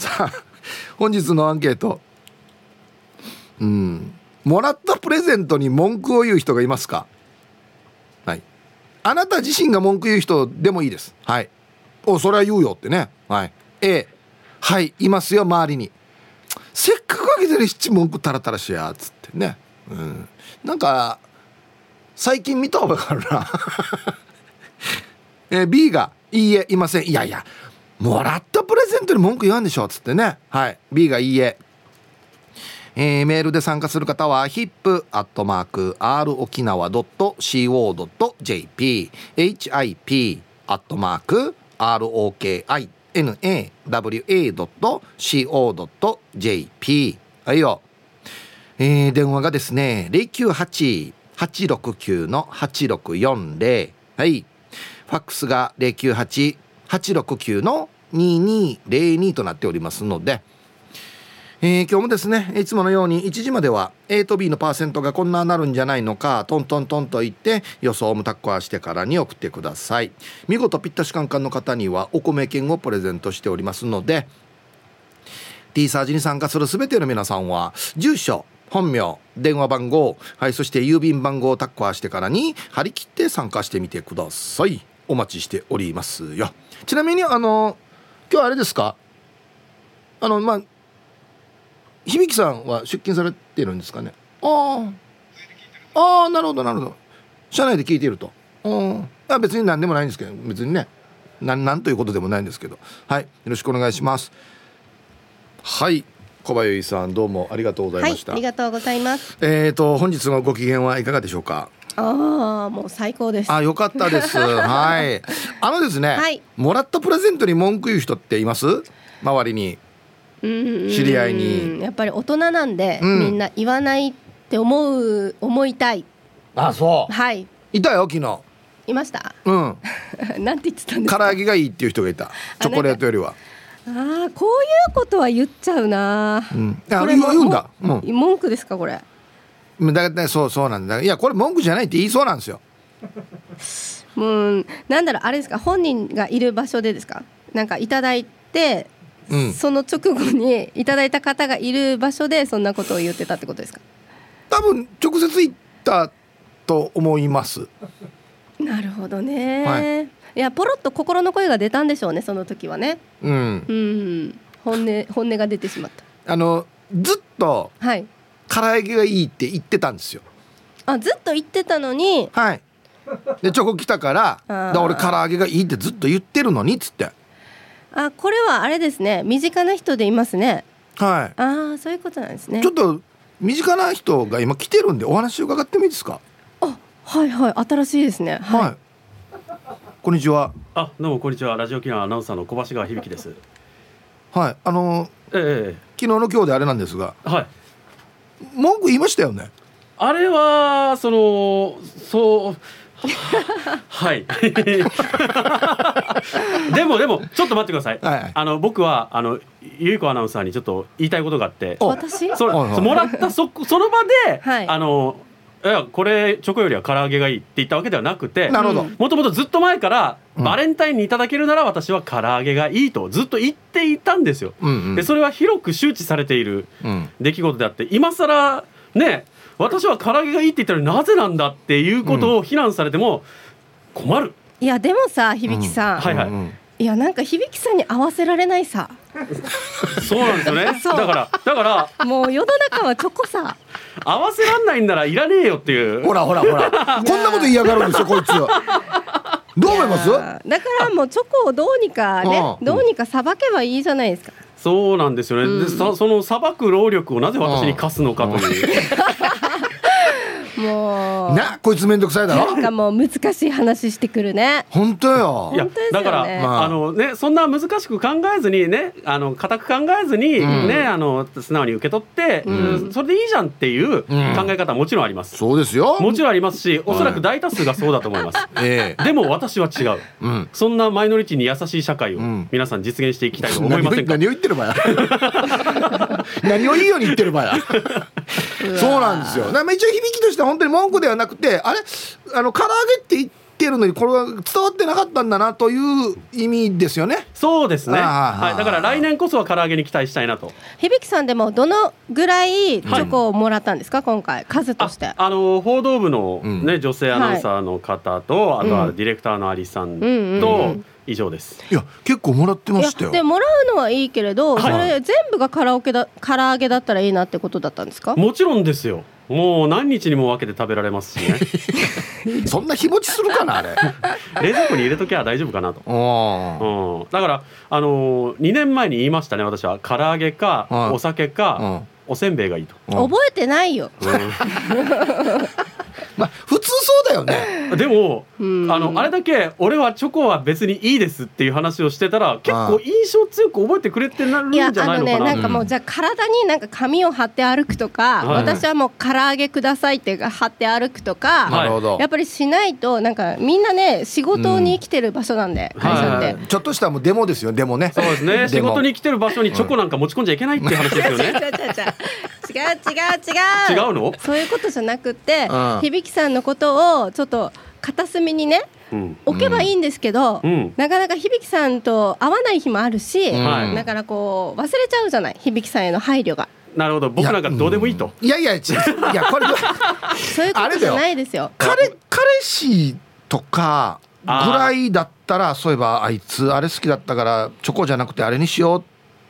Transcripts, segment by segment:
さあ本日のアンケート。うん。もらったプレゼントに文句を言う人がいますか？はい。あなた自身が文句言う人でもいいです。はい。おそれは言うよってね。はい。A はいいますよ周りに。せっかくあげてる七文句タラタラしやっつってね。うん。なんか最近見た覚えがあるな。えー、B が「いいえいません」いやいやもらったントに文句言わんでしょっつってね。はい。B が「いいえ」えー、メールで参加する方は hip.r 沖縄 .co.jp hip アットマーク ROKINAWA.co.jp はいよ、えー、電話がですね098-869-8640はい。ファックスが098-869の2202となっておりますのでえー、今日もですねいつものように1時までは A と B のパーセントがこんななるんじゃないのかトントントンと言って予想もタッコアしてからに送ってください。見事ぴったしカンカンの方にはお米券をプレゼントしておりますので T サージに参加する全ての皆さんは住所本名電話番号はいそして郵便番号をタッコアしてからに張り切って参加してみてください。お待ちしておりますよ。ちなみにあの今日あれですか？あのまあ響さんは出勤されてるんですかね？ああああなるほどなるほど。社内で聞いていると。あ別に何でもないんですけど別にね。何何ということでもないんですけど。はい。よろしくお願いします。はい。小林さんどうもありがとうございました、はい、ありがとうございます。えっ、ー、と本日のご機嫌はいかがでしょうか？ああもう最高です。あよかったです。はい。あのですね、はい、もらったプレゼントに文句言う人っています？周りに。知り合いに。やっぱり大人なんで、うん、みんな言わないって思う思いたい。あそう。はい。いたよ昨日。いました？うん。なんて言ってたんですか？唐揚げがいいっていう人がいた。チョコレートよりは。ああこういうことは言っちゃうな、うん、これ言うんだ、うん、文句ですかこれ？だいたいそうそうなんだ。いやこれ文句じゃないって言いそうなんですよ。もうなんだろうあれですか本人がいる場所でですか？なんかいただいてうん、その直後にいただいた方がいる場所でそんなことを言ってたってことですか？多分直接言ったと思います。なるほどね、はい、いやポロッと心の声が出たんでしょうねその時はね。うん、うん、本音本音が出てしまった。あのずっとはい唐揚げがいいって言ってたんですよ。あずっと言ってたのに。はい。でチョコ来たからだ俺唐揚げがいいってずっと言ってるのにっつって。あこれはあれですね。身近な人でいますね。はい。ああそういうことなんですね。ちょっと身近な人が今来てるんでお話伺ってもいいですか？あはいはい。新しいですね。はい、はい、こんにちは。あどうもこんにちは。ラジオ機能アナウンサーの小橋川響です。はい。あのええ。昨日の今日であれなんですが。はい文句言いましたよね。あれはそのそうはい。でもでもちょっと待ってください、はい、あの僕はあのゆいこアナウンサーにちょっと言いたいことがあって。私？そもらったそその場で、はい、あのいやこれチョコよりは唐揚げがいいって言ったわけではなくてなるほど。もともとずっと前から、うん、バレンタインにいただけるなら私は唐揚げがいいとずっと言っていたんですよ。うんうん、でそれは広く周知されている出来事であって、今更ね私は唐揚げがいいって言ったらなぜなんだっていうことを非難されても困る、いやでもさ響さん、うん、はいはい、いやなんか響さんに合わせられないさ。そうなんですよね。だからだからもう世の中はチョコさ。合わせらんないんならいらねえよっていう。ほらほらほら。こんなこと嫌がるんですよこいつ。どう思います？だからもうチョコをどうにかねどうにかさばけばいいじゃないですか。そうなんですよね、うん、でそのさばく労力をなぜ私に課すのかという。もうなこいつめんどくさいだろ？なんかもう難しい話してくるね。本当よ。いやだから、まあ、あのねそんな難しく考えずにねあの固く考えずに、うん、ねあの素直に受け取って、うん、それでいいじゃんっていう考え方はもちろんあります、そうですよ。もちろんありますしおそらく大多数がそうだと思います、ええ、でも私は違う、うん、そんなマイノリティに優しい社会を皆さん実現していきたいと思いませんか、何を言ってる場合 何をいいように言ってる場合そうなんですよ。一応響きとしては本当に文句ではなくてあれ？あの唐揚げって言っってるのにこれは伝わってなかったんだなという意味ですよね。そうですね。はいだから来年こそは唐揚げに期待したいなと。響さんでもどのぐらいチョコをもらったんですか、はい、今回数として。あの報道部のね、うん、女性アナウンサーの方と、はい、あとはディレクターのアリさんと、うんうんうん。以上です。いや結構もらってましたよ。でもらうのはいいけれど、はい、それ全部がカラオケだ唐揚げだったらいいなってことだったんですか？もちろんですよもう何日にも分けて食べられますしね。そんな日持ちするかなあれ。冷蔵庫に入れときゃ大丈夫かなと、うん、だからあのー、2年前に言いましたね私は。唐揚げかお酒か、おせんべいがいいと。覚えてないよ、うん。まあ普通そうだよね。でもあのあれだけ俺はチョコは別にいいですっていう話をしてたら結構印象強く覚えてくれてなるんじゃないのかな。いやあのねなんかもうじゃあ体になんか紙を貼って歩くとか、はい、私はもう唐揚げくださいって貼って歩くとか、はい、やっぱりしないとなんかみんなね仕事に生きてる場所なんで、うん、会社って、はい、ちょっとしたもうデモですよデモね。そうですね。仕事に来てる場所にチョコなんか持ち込んじゃいけないっていう話ですよね。違う違う違う違う違う違うの？そういうことじゃなくて、響さんのことをちょっと片隅にね置けばいいんですけど、うん、なかなか響さんと会わない日もあるし、うん、だからこう忘れちゃうじゃない響さんへの配慮が。なるほど僕なんかどうでもいいと。いやいやいやこれそういうことじゃないですよ。彼彼氏とかぐらいだったらそういえばあいつあれ好きだったからチョコじゃなくてあれにしようっ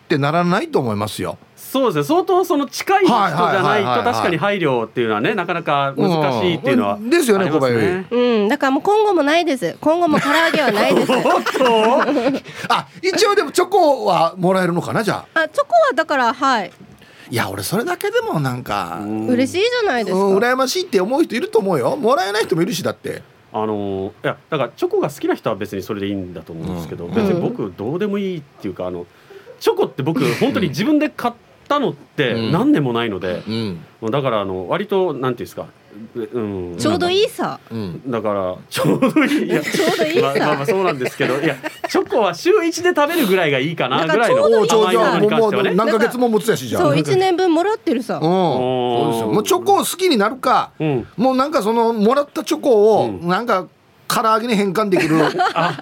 てならないと思いますよ。そうですね。相当その近い人じゃないと確かに配慮っていうのはねなかなか難しいっていうのは、うん、ですよね小林。うん。だからもう今後もないです。今後も唐揚げはないです。あ一応でもチョコはもらえるのかなじゃあ？あチョコはだからはい。いや俺それだけでもなんか嬉しいじゃないですか、羨ましいって思う人いると思うよ。もらえない人もいるしだって。あのいやだからチョコが好きな人は別にそれでいいんだと思うんですけど、うん、別に僕どうでもいいっていうかあのチョコって僕本当に自分で買ってったのって何年もないので、うん、だからあの割となんていうんですかうん、ちょうどいいさ、うん、だからちょうどいい。いや ちょうどいいさ、まあ、まあまあそうなんですけどいやチョコは週一で食べるぐらいがいいかなぐらいの甘いものに関してはね。何ヶ月も持つやしじゃそう一年分もらってるさ、うん、そうですよ。もうチョコを好きになるか、うん、もうなんかそのもらったチョコをなんか、唐揚げに変換できる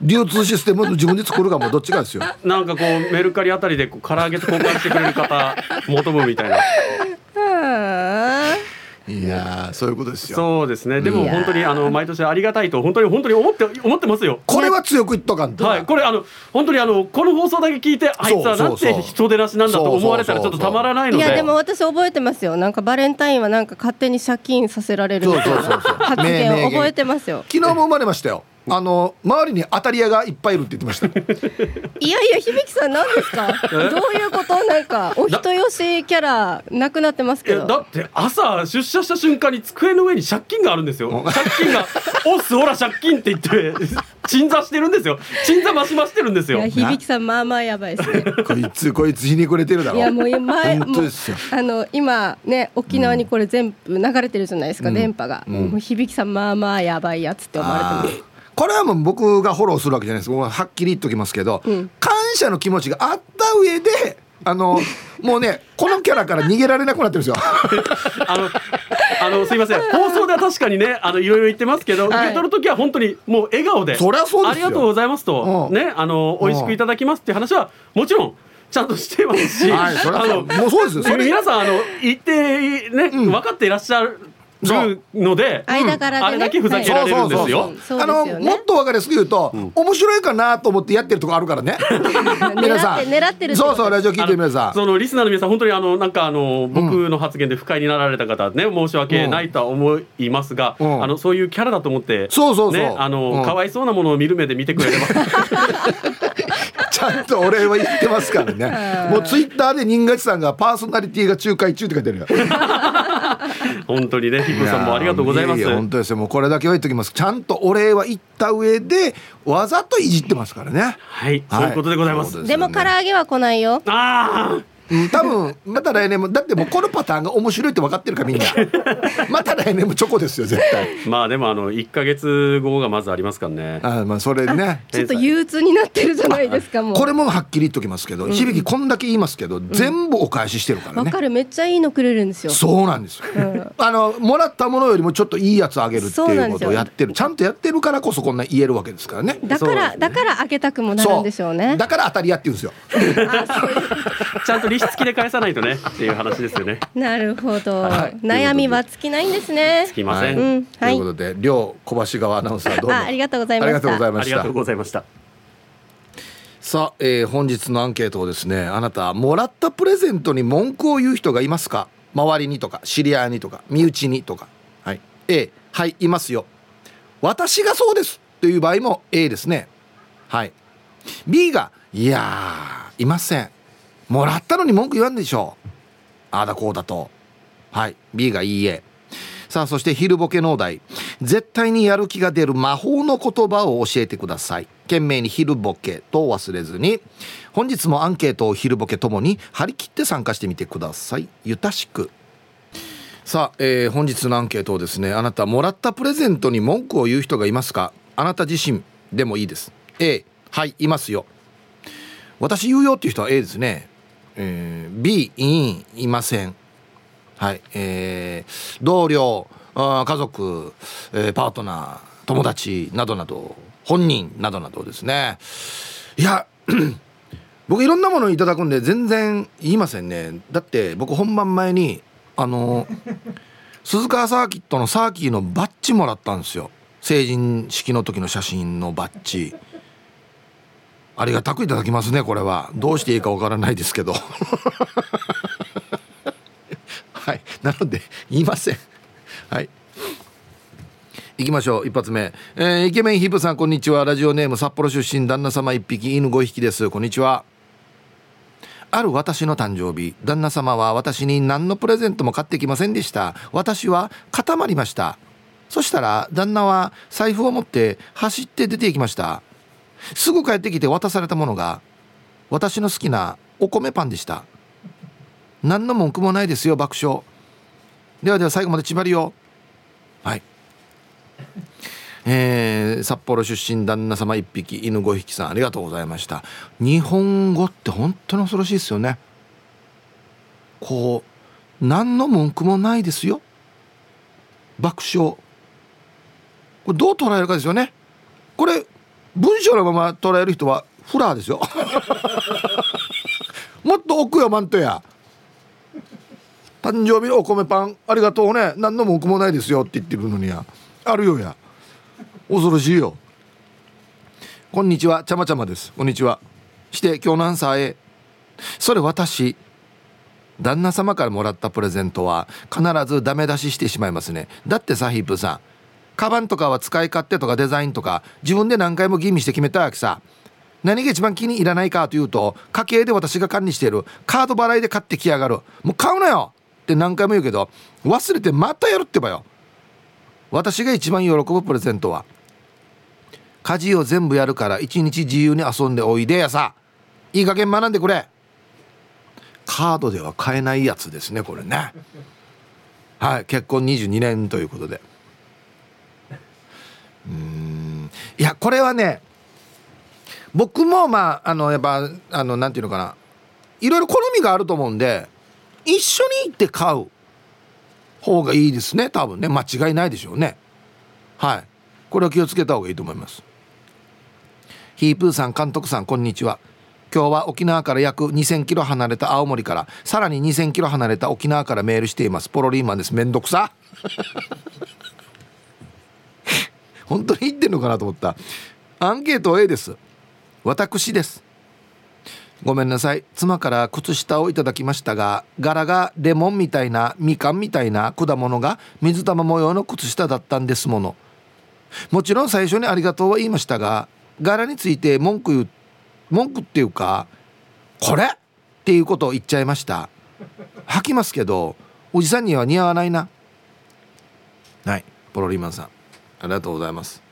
流通システムを自分で作るかもどっちかですよ。なんかこうメルカリあたりで唐揚げと交換してくれる方求むみたいな。いやそういうことですよ。そうですね。でも本当にあの毎年ありがたいと本当に本当に思って思ってますよ。これは強く言っとかんと。はい。これあの本当にあのこの放送だけ聞いてあいつはなんて人出なしなんだと思われたらちょっとたまらないので。いやでも私覚えてますよ。なんかバレンタインはなんか勝手に借金させられる発言覚えてますよ。昨日も生まれましたよ。あの周りに当たり屋がいっぱいいるって言ってました。いやいや響さん何ですか？どういうこと？なんかお人よしキャラなくなってますけど。だって朝出社した瞬間に机の上に借金があるんですよ。借金が「おっすほら借金」って言って鎮座してるんですよ。鎮座増し増してるんですよ。響さんまあまあやばいですね。こいつこいつひねくれてるだろ。いやもう前もうあの今ね沖縄にこれ全部流れてるじゃないですか、うん、電波が、うん、もう響さんまあまあやばいやつって思われてますこれはもう僕がフォローするわけじゃないです。はっきり言っときますけど、うん、感謝の気持ちがあった上であのもうねこのキャラから逃げられなくなってるんですよ。あのあのすいません。放送では確かにねあのいろいろ言ってますけど、はい、受け取る時は本当にもう笑顔で。そりゃそうありがとうございますと、ねあの美味しくいただきますっていう話はもちろんちゃんとしてますし、はい、あのもうそうですよ。皆さんあの言ってね、うん、分かっていらっしゃるるので、間から、ね、あれだけふざけられるんですよ。あのもっと分かりやすく言うと、面白いかなと思ってやってるとこあるからね。皆さん。狙ってるそうそうラジオ聞いて皆さん。そのリスナーの皆さん本当にあのなん。かあの僕の発言で不快になられた方ね申し訳ないとは思いますが、あのそういうキャラだと思って、そうそうそう、ね、あの、かわいそうなものを見る目で見てくれれば。ちゃんとお礼は言ってますからね。もうツイッターで新勝さんがパーソナリティが仲介中って書いてるよ。本当にねヒップさんもありがとうございます。本当ですよ。もうこれだけは言っておきます。ちゃんとお礼は言った上でわざといじってますからね。はい、はい、そういうことでございます、でも唐揚げは来ないよ。ああうん、多分また来年もだってもうこのパターンが面白いって分かってるかみんな。また来年もチョコですよ絶対。まあでもあの1か月後がまずありますからね。あまあそれね。ちょっと憂鬱になってるじゃないですかもう。これもはっきり言っときますけど、うん、響きこんだけ言いますけど、うん、全部お返ししてるからね。かる。めっちゃいいのくれるんですよ。そうなんですよ、うん、あのもらったものよりもちょっといいやつあげるっていうことをやってる。ちゃんとやってるからこそこんな言えるわけですからね。だから、ね、だからあげたくもなるんでしょうね。だから当たり屋って言うんですよ。ちゃんと利子付きで返さないとねっていう話ですよね。なるほど、はい、悩みは尽きないんですね。尽きません。はい、ということで、両小橋川アナウンサーどうもありがとうございました。ありがとうございました。ありがとうございました。さあ、えー、本日のアンケートをですねあなたもらったプレゼントに文句を言う人がいますか？周りにとか知り合いにとか身内にとかはい A はいいますよ私がそうですという場合も A ですねはい B がいやいませんもらったのに文句言わんでしょ。うああだこうだと。はい。B がいいえ。さあそして昼ボケ農大絶対にやる気が出る魔法の言葉を教えてください。懸命に昼ボケと忘れずに。本日もアンケートを昼ボケともに張り切って参加してみてください。ゆたしく。さあ、えー、本日のアンケートをですねあなたもらったプレゼントに文句を言う人がいますか？あなた自身でもいいです。A はいいますよ。私言うよっていう人は A ですね。えー、B いいませんはい、えー、同僚家族、えー、パートナー友達などなど本人などなどですね。いや 僕いろんなものいただくんで全然言いませんね。だって僕本番前にあの鈴川サーキットのサーキーのバッジもらったんですよ。成人式の時の写真のバッジ。ありがたくいただきますねこれは。どうしていいかわからないですけど。はい。なので言いません。はい。行きましょう。一発目、えー、イケメンヒブさんこんにちは。ラジオネーム札幌出身旦那様一匹犬5匹です。こんにちは。ある私の誕生日。旦那様は私に何のプレゼントも買ってきませんでした。私は固まりました。そしたら旦那は財布を持って走って出て行きました。すぐ帰ってきて渡されたものが私の好きなお米パンでした。何の文句もないですよ爆笑。ではでは最後まで縛りよはい。えー、札幌出身旦那様1匹犬5匹さんありがとうございました。日本語って本当に恐ろしいですよね。こう何の文句もないですよ。爆笑。これどう捉えるかですよね。これ文章のまま捉える人はフラーですよ。もっと奥よマントや。誕生日のお米パンありがとうね。何の文句もないですよって言ってるのにや。あるよや。恐ろしいよ。こんにちはちゃまちゃまです。こんにちは。して今日のアンサーへ。それ私旦那様からもらったプレゼントは必ずダメ出ししてしまいますね。だってさヒープさんカバンとかは使い勝手とかデザインとか自分で何回も吟味して決めたわけさ。何が一番気に入らないかというと家計で私が管理しているカード払いで買ってきやがる。もう買うなよ！って何回も言うけど忘れてまたやるってばよ。私が一番喜ぶプレゼントは家事を全部やるから一日自由に遊んでおいでやさ。いい加減学んでくれ。カードでは買えないやつですねこれね。はい結婚22年ということで。うん。いやこれはね僕もまああのやっぱあのなんていうのかな。いろいろ好みがあると思うんで一緒に行って買う方がいいですね多分ね。間違いないでしょうね。はい。これは気をつけた方がいいと思います。ヒープーさん監督さんこんにちは。今日は沖縄から約2000キロ離れた青森からさらに2000キロ離れた沖縄からメールしています。ポロリーマンです。めんどくさ。本当に言ってんのかなと思った。アンケート A です。私です。ごめんなさい。妻から靴下をいただきましたが柄がレモンみたいなみかんみたいな果物が水玉模様の靴下だったんですもの。もちろん最初にありがとうは言いましたが柄について文句言う文句っていうかこれっていうことを言っちゃいました。履きますけどおじさんには似合わないな。はい。ポロリマンさん。ありがとうございます。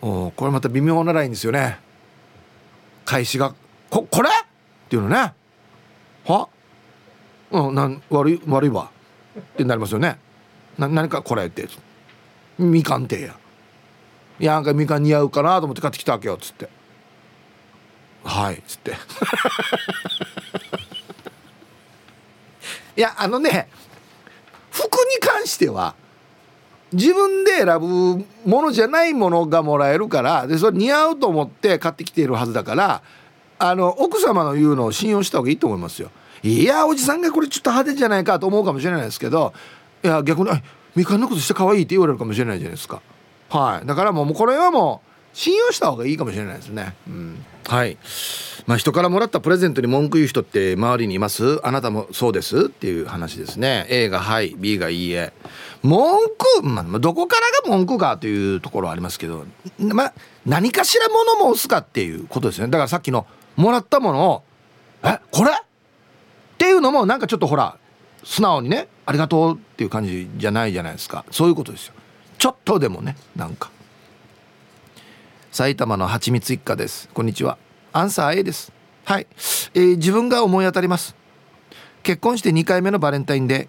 おこれまた微妙なラインですよね。開始が「ここれ?」っていうのね。は？うんなん悪い悪いわ。ってなりますよね。な何かこれって。みかんてや。いやなんかみかん似合うかなと思って買ってきたわけよっつって。はいっつって。いやあのね服に関しては自分で選ぶものじゃないものがもらえるからでそれ似合うと思って買ってきているはずだからあの奥様の言うのを信用した方がいいと思いますよ。いやおじさんがこれちょっと派手じゃないかと思うかもしれないですけどいや逆に「みかんのことして可愛い」って言われるかもしれないじゃないですか。はい、だからもうこれはもう信用した方がいいかもしれないですね。うん、はい。まあ、人からもらったプレゼントに文句言う人って周りにいます？あなたもそうです？っていう話ですね。A がはい B がいいえ。文句、まあ、どこからが文句かというところはありますけど、まあ、何かしらもの申すかっていうことですね。だからさっきのもらったものを「えこれ?」っていうのもなんかちょっとほら素直にね「ありがとう」っていう感じじゃないじゃないですか。そういうことですよ。ちょっとでもねなんか。埼玉のはちみつ一家です。こんにちは。アンサー A です。はい、えー、自分が思い当たります。結婚して2回目のバレンタインデ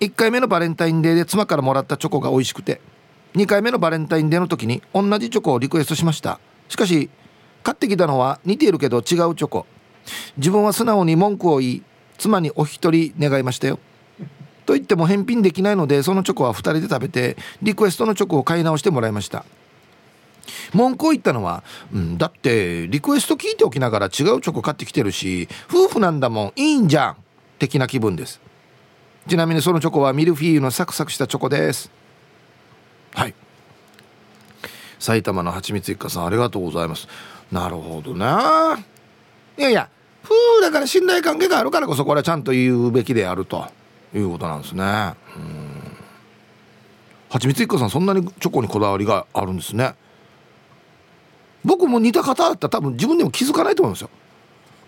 ー。1回目のバレンタインデーで妻からもらったチョコが美味しくて2回目のバレンタインデーの時に同じチョコをリクエストしました。しかし買ってきたのは似ているけど違うチョコ。自分は素直に文句を言い妻にお一人願いましたよ。と言っても返品できないのでそのチョコは2人で食べてリクエストのチョコを買い直してもらいました。文句を言ったのは、うん、だってリクエスト聞いておきながら違うチョコ買ってきてるし夫婦なんだもんいいんじゃん的な気分です。ちなみにそのチョコはミルフィーユのサクサクしたチョコです。はい。埼玉のはちみつ一家さんありがとうございます。なるほどな。いやいや夫婦だから信頼関係があるからこそこれはちゃんと言うべきであるということなんですね。うん。はちみつ一家さんそんなにチョコにこだわりがあるんですね。僕も似た方だったら多分自分でも気づかないと思いますよ。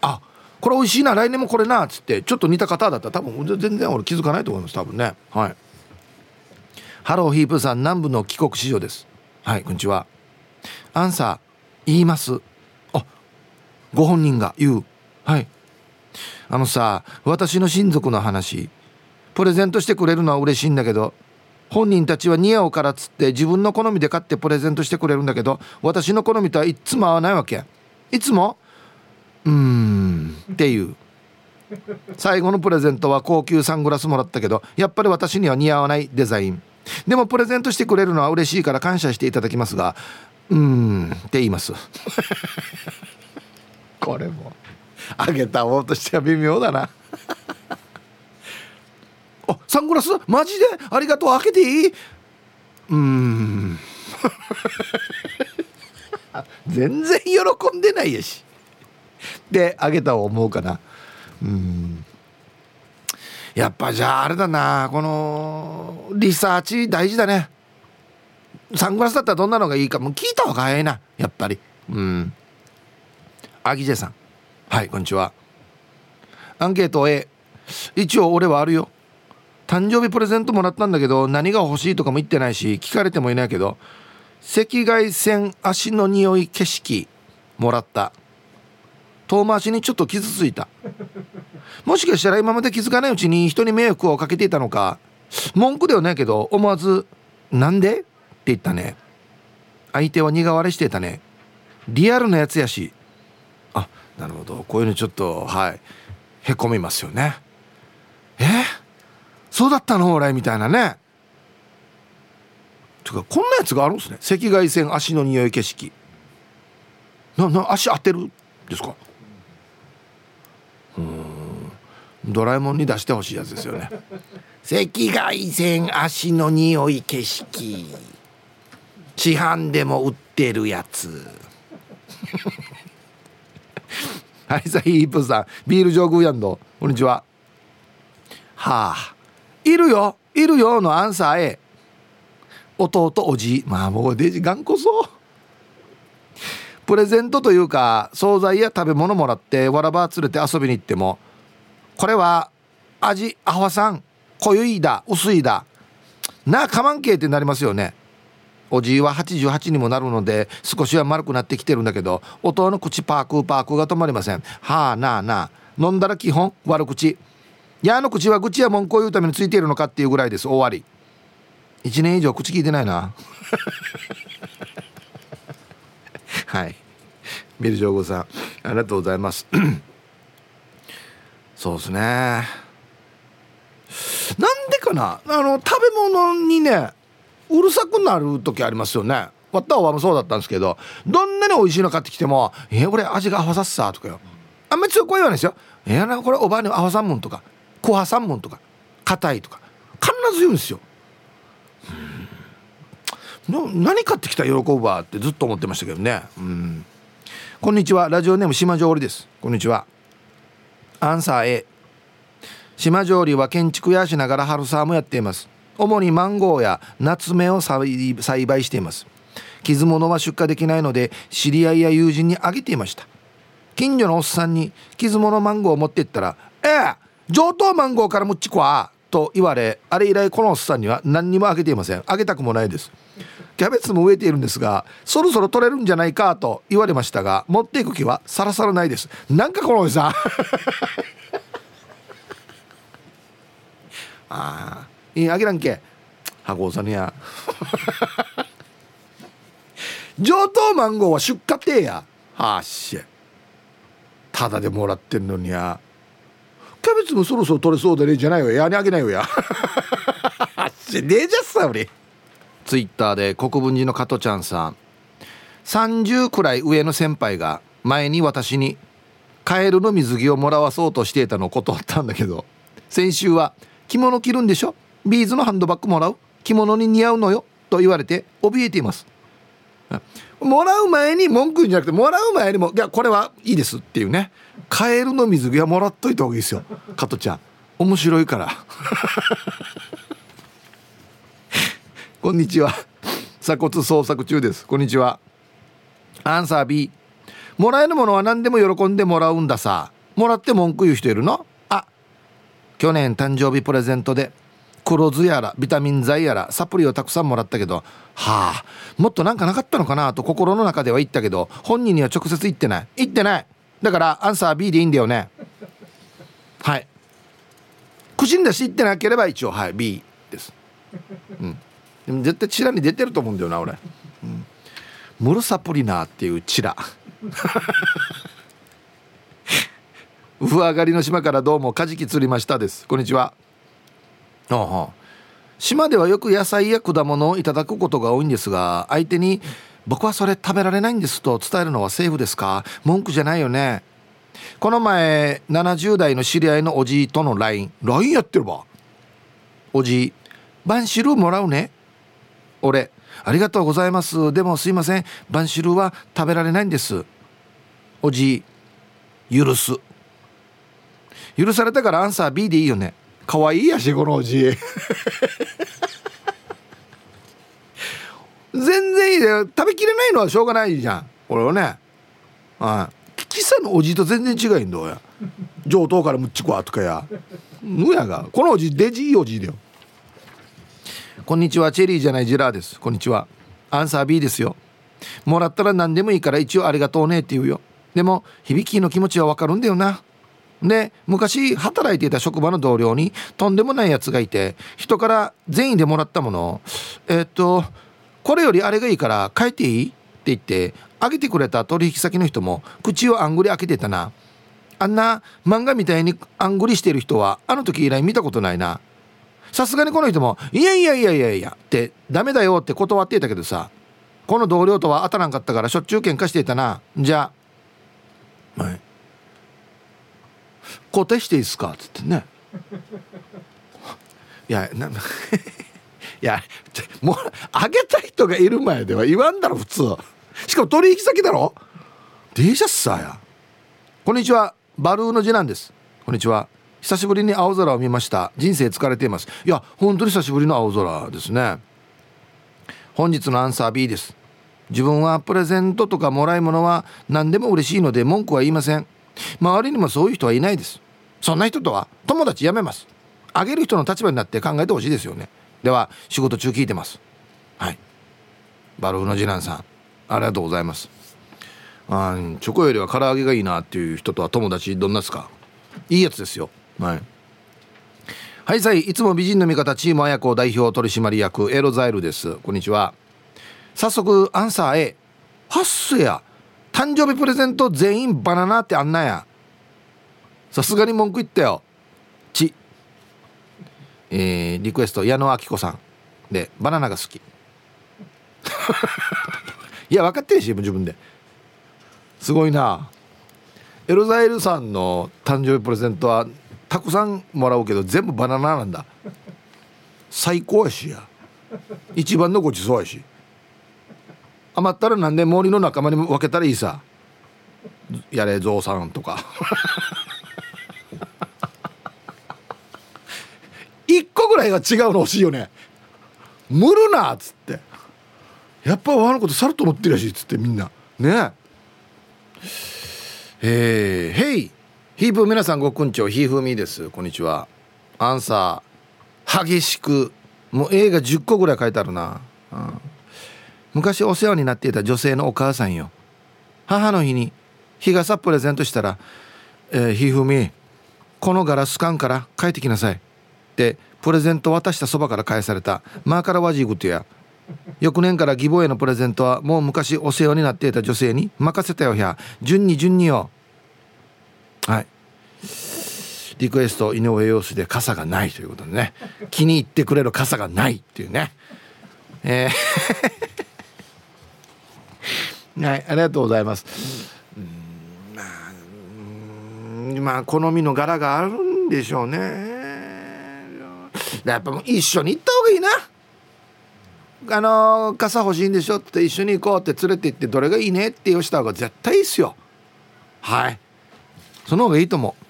あこれ美味しいな来年もこれなっつってちょっと似た方だったら多分全然俺気づかないと思います多分ね。はい。ハローヒープさん南部の帰国子女です。はいこんにちは。アンサー言います。あご本人が言う。はい。あのさ私の親族の話プレゼントしてくれるのは嬉しいんだけど本人たちは似合うからっつって自分の好みで買ってプレゼントしてくれるんだけど私の好みとはいつも合わないわけいつもうーんっていう。最後のプレゼントは高級サングラスもらったけどやっぱり私には似合わないデザイン。でもプレゼントしてくれるのは嬉しいから感謝していただきますがうーんって言います。これも。あげた方としては微妙だなあサングラス？マジで？ありがとう。開けていい？うん。全然喜んでないやし。であげたを思うかな。うん。やっぱじゃああれだな。このリサーチ大事だね。サングラスだったらどんなのがいいか。も聞いた方が早いな。やっぱり。うん。アギジェさん。はいこんにちは。アンケート A 一応俺はあるよ。誕生日プレゼントもらったんだけど何が欲しいとかも言ってないし聞かれてもいないけど赤外線足の匂い景色もらった。遠回しにちょっと傷ついた。もしかしたら今まで気づかないうちに人に迷惑をかけていたのか文句ではないけど思わず「なんで?」って言ったね。相手は苦笑いしてたね。リアルなやつやし。あなるほど。こういうのちょっとはい。へこみますよね。え？そうだったの俺みたいなね。てかこんなやつがあるんですね。赤外線足の匂い景色。なな足当てるですか？うん。ドラえもんに出してほしいやつですよね。赤外線足の匂い景色。市販でも売ってるやつ。はいさヒープさん。ビール上空やんど。こんにちは。はあ。いるよいるよのアンサー A 弟おじいまあもうデジ頑固そう。プレゼントというか惣菜や食べ物もらってわらば連れて遊びに行ってもこれは味アホさん濃ゆいだ薄いだなあかまんけってなりますよね。おじいは88にもなるので少しは丸くなってきてるんだけど音の口パークパークが止まりません。はあなあなあ。飲んだら基本悪口。やの口は愚痴や文句を言うためについているのかっていうぐらいです。終わり。1年以上口聞いてないな。はい。ビル・ジョーゴさんありがとうございます。そうですね。なんでかな？あの食べ物にねうるさくなる時ありますよね。わったおわもそうだったんですけどどんなに美味しいの買ってきても「えこれ味が合わさっさ」とかよ。あんまり強くは言わないですよ「えなこれおばあに合わさんもん」とか「小破さんもん」とか「硬い」とか必ず言うんですよ。何買ってきた喜ぶわってずっと思ってましたけどね。うん。こんにちは。ラジオネーム島上りです。こんにちは。アンサー A 島上りは建築やしながら春サーもやっています。主にマンゴーや夏目を栽培しています。傷物は出荷できないので知り合いや友人にあげていました。近所のおっさんに傷物マンゴーを持ってったら「ええ!上等マンゴーから持っちこわ」と言われあれ以来このおっさんには何にもあげていません。あげたくもないです。キャベツも植えているんですがそろそろ取れるんじゃないかと言われましたが持っていく気はさらさらないです。なんかこのおじさん。ああいいあげらんけ。箱さんや 上等マンゴーは出荷てや。はあしただでもらってんのにや。キャベツもそろそろ取れそうでねじゃないよ。やにあげないよや。し ねえじゃっさ俺。ツイッターで国分寺の加トちゃんさん。30くらい上の先輩が前に私にカエルの水着をもらわそうとしていたのを断ったんだけど先週は「着物着るんでしょ？ビーズのハンドバッグもらう？着物に似合うのよ」と言われて怯えています。もらう前に文句言うんじゃなくてもらう前にも「いやこれはいいです」っていうね。カエルの水着はもらっといた方がいいですよ。加トちゃん。面白いから。こんにちは。鎖骨捜索中です。こんにちは。アンサー B もらえるものは何でも喜んでもらうんださ。もらって文句言う人いるの？あ去年誕生日プレゼントで。黒酢やらビタミン剤やらサプリをたくさんもらったけどはあもっとなんかなかったのかなと心の中では言ったけど本人には直接言ってない。言ってない。だからアンサー B でいいんだよね。はい。口に出して言ってなければ一応はい B です。うん。でも絶対チラに出てると思うんだよな俺、うん、ムルサプリナーっていうチラ。ウ フ上がりの島からどうもカジキ釣りましたです。こんにちは。ああ。島ではよく野菜や果物をいただくことが多いんですが相手に僕はそれ食べられないんですと伝えるのはセーフですか？文句じゃないよね。この前70代の知り合いのおじいとの LINE LINE やってるわ。おじいバンシルもらうね俺ありがとうございますでもすいませんバンシルは食べられないんですおじい許す。許されたからアンサー B でいいよね。かわいいやしこのおじ 全然いいで食べきれないのはしょうがないじゃん。俺はね。はい。キサのおじと全然違いんだや。上等からむっちこわとかや。ぬやが。このおじデジいいおじだよ。こんにちは。チェリーじゃないジラーです。こんにちは。アンサー B ですよ。もらったら何でもいいから一応ありがとうねって言うよ。でも響きの気持ちはわかるんだよな。で昔働いていた職場の同僚にとんでもないやつがいて人から善意でもらったものをえっとこれよりあれがいいから変えていい？って言ってあげてくれた取引先の人も口をあんぐり開けてたな。あんな漫画みたいにあんぐりしてる人はあの時以来見たことないな。さすがにこの人も「いやいやいやいやいや」って「ダメだよ」って断っていたけどさこの同僚とは当たらんかったからしょっちゅう喧嘩していたな。じゃあはい。固定していいですかっつってねいやないやもうあげた人がいる前では言わんだろ普通しかも取引先だろデジャスさやこんにちはバルーの次男ですこんにちは久しぶりに青空を見ました人生疲れていますいや本当に久しぶりの青空ですね本日のアンサー B です自分はプレゼントとかもらい物は何でも嬉しいので文句は言いません周りにもそういう人はいないですそんな人とは友達辞めます。あげる人の立場になって考えてほしいですよね。では仕事中聞いてます。はい。バルフの次男さん。ありがとうございます。あチョコよりは唐揚げがいいなっていう人とは友達どんなですか？いいやつですよ。はい。はいさい。いつも美人の味方チーム綾子代表取締役エロザイルです。こんにちは。早速アンサー A ハッスや。誕生日プレゼント全員バナナってあんなや。さすがに文句言ったよ。ち。えー、リクエスト矢野明子さんでバナナが好き。いや分かってるし自分で。すごいな。エロザイルさんの誕生日プレゼントはたくさんもらうけど全部バナナなんだ。最高やしや。一番のごちそうやし。余ったら何で森の仲間に分けたらいいさ。やれゾウさんとか。一個ぐらいが違うの欲しいよね。無るなっつって。やっぱワのことさると思ってるやしいっつってみんな。ね。えー、ヘイヒープ皆さんごくんちょひーふみです。こんにちは。アンサー。激しくもう映画10個ぐらい書いてあるな、うん、昔お世話になっていた女性のお母さんよ。母の日に日傘プレゼントしたら「えー、ひふみこのガラス缶から帰ってきなさい」ってプレゼント渡したそばから返された。マーカラワジーグってや翌年から義母へのプレゼントはもう昔お世話になっていた女性に任せたよや順に順によ。はい。リクエスト井上陽水で傘がないということでね。気に入ってくれる傘がないっていうね。えー。はいありがとうございます。まあまあ好みの柄があるんでしょうね。やっぱもう一緒に行った方がいいな。あの傘欲しいんでしょって一緒に行こうって連れて行ってどれがいいねって言うした方が絶対いいっすよ。はい。その方がいいと思う。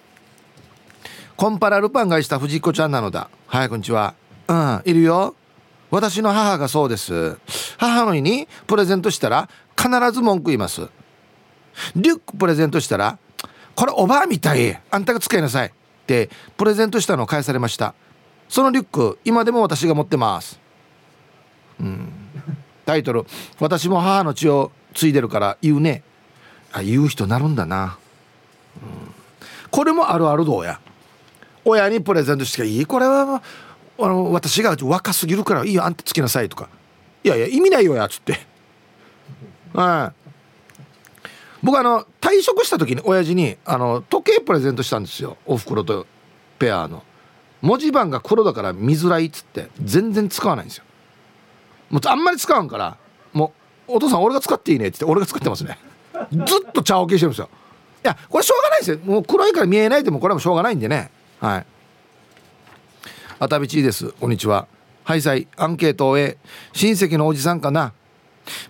コンパラルパンがした藤子ちゃんなのだ。はいこんにちは。うんいるよ。私の母がそうです。母の日にプレゼントしたら必ず文句言います。リュックプレゼントしたらこれおばあみたい。あんたが使いなさい。ってプレゼントしたのを返されました。そのリュック今でも私が持ってます。うん。タイトル「私も母の血を継いでるから言うね」あ言う人なるんだな、うん、これもあるあるどうや。親にプレゼントしていいこれはあの私が若すぎるからいいよあんたつけなさいとかいやいや意味ないよやつって。はい僕あの退職した時に親父にあの時計プレゼントしたんですよ。おふくろとペアの。文字盤が黒だから見づらいっつって全然使わないんですよ。もうあんまり使わんからもうお父さん俺が使っていいねって言って俺が使ってますね。ずっと茶桶してるんですよ。いやこれしょうがないですよ。もう黒いから見えないでもこれもしょうがないんでね。はい。あたびちです。こんにちは。ハイサイアンケートを終え親戚のおじさんかな。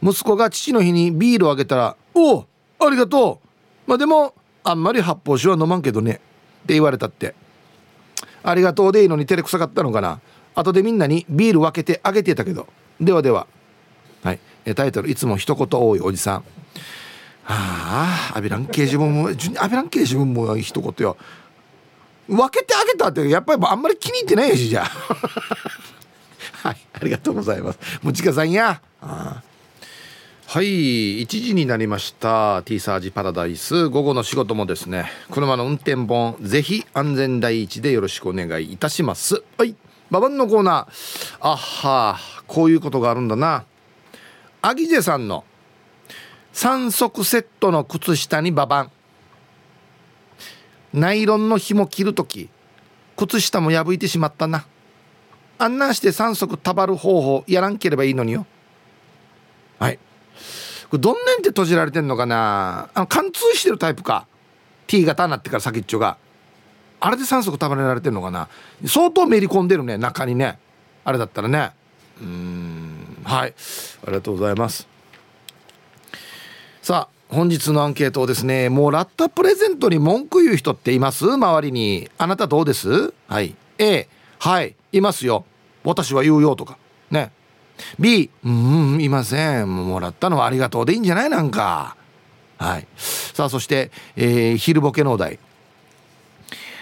息子が父の日にビールをあげたら「おおありがとう。まあでもあんまり発泡酒は飲まんけどね」って言われたって。ありがとうでいいのに照れくさかったのかな。後でみんなにビール分けてあげてたけど。ではでは。はい。タイトルいつも一言多いおじさん。はあアビラン掲示板もアビラン掲示板も一言よ。分けてあげたってやっぱりあんまり気に入ってないしじゃあ。はい。ありがとうございます。もちかさんや。ああ。はい1時になりました。T サージパラダイス。午後の仕事もですね車の運転本ぜひ安全第一でよろしくお願いいたします。はいババンのコーナー。あはこういうことがあるんだな。アギジェさんの3足セットの靴下にババンナイロンの紐切る時靴下も破いてしまったな。あんなして3足たばる方法やらんければいいのによ。はい。これどんなんって閉じられてんのかな？あの貫通してるタイプか。T 型になってから先っちょが。あれで3足束ねられてんのかな？相当めり込んでるね中にね。あれだったらね。うんはい。ありがとうございます。さあ本日のアンケートをですねもらったプレゼントに文句言う人っています？周りに。あなたどうです？はい。A はい。いますよ。私は言うよとか。ね。B うんいません。もらったのはありがとうでいいんじゃないなんか。はい。さあそして、えー、昼ボケのお題。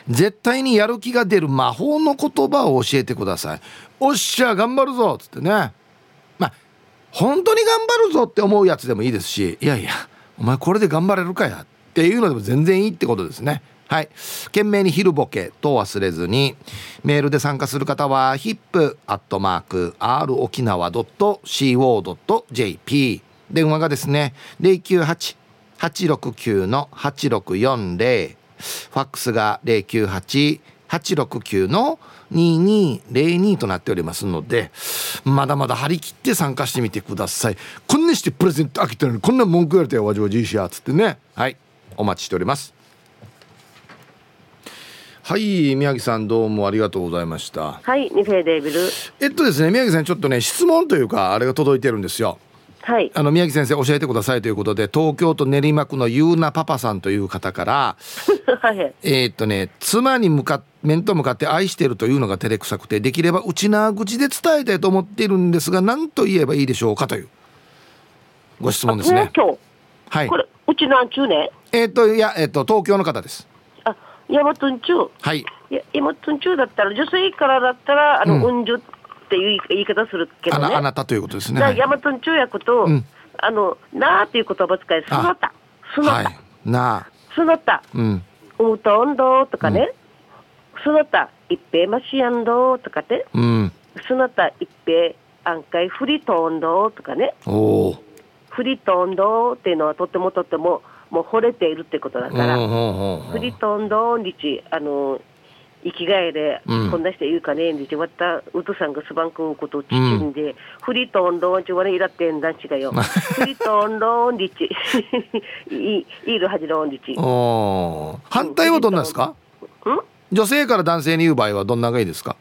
絶対にやる気が出る魔法の言葉を教えてください。おっしゃ頑張るぞ。っつってね。まあ本当に頑張るぞって思うやつでもいいですしいやいやお前これで頑張れるかや。っていうのでも全然いいってことですね。はい。懸命に昼ボケと忘れずにメールで参加する方は hip.r 沖縄 .co.jp 電話がですね098-869の8640ファックスが098-869の2202となっておりますのでまだまだ張り切って参加してみてください。こんなしてプレゼント開けてるのにこんな文句言われてわじわじいしやつってね。はい。お待ちしております。はい宮城さんどうもありがとうございました。はいニフェデービル。えっとですね宮城さんちょっとね質問というかあれが届いてるんですよ。はい。あの宮城先生教えてくださいということで東京都練馬区のゆうなパパさんという方から はい。えーっとね妻に向かっ面と向かって愛してるというのが照れくさくてできれば内縄口で伝えたいと思っているんですが何と言えばいいでしょうかというご質問ですね。東京。はい。これうちなんちゅうね。えーっといやえーっと東京の方です。あヤマトンチュはい。ヤマトンチュだったら女性からだったらあの、うん。うん。じゅっていう言い方するけあどねなあなたということですね。じゃあはい。ヤマトンチュやこと、うん。あのなーっていう言葉使いすなた。すなた。はい。なあ。すなた。うん。うむとんどとかね、すなたいっぺいましやんどとかってうん。すなたいっぺいあんかいふりとんどとかね。おおフリトンドっていうのはとてもとてももう惚れているってことだから、フリトンドンリチあの生きがいで、うん。こんな人言うかねえんでちわったうとさんがすばんくんことをちちんで、フリトンドンちわねいらってんだんちがよ。フリトンドンリチいいいるはじのんリチおー。反対はどんなんですか？ん？女性から男性に言う場合はどんながいいですか？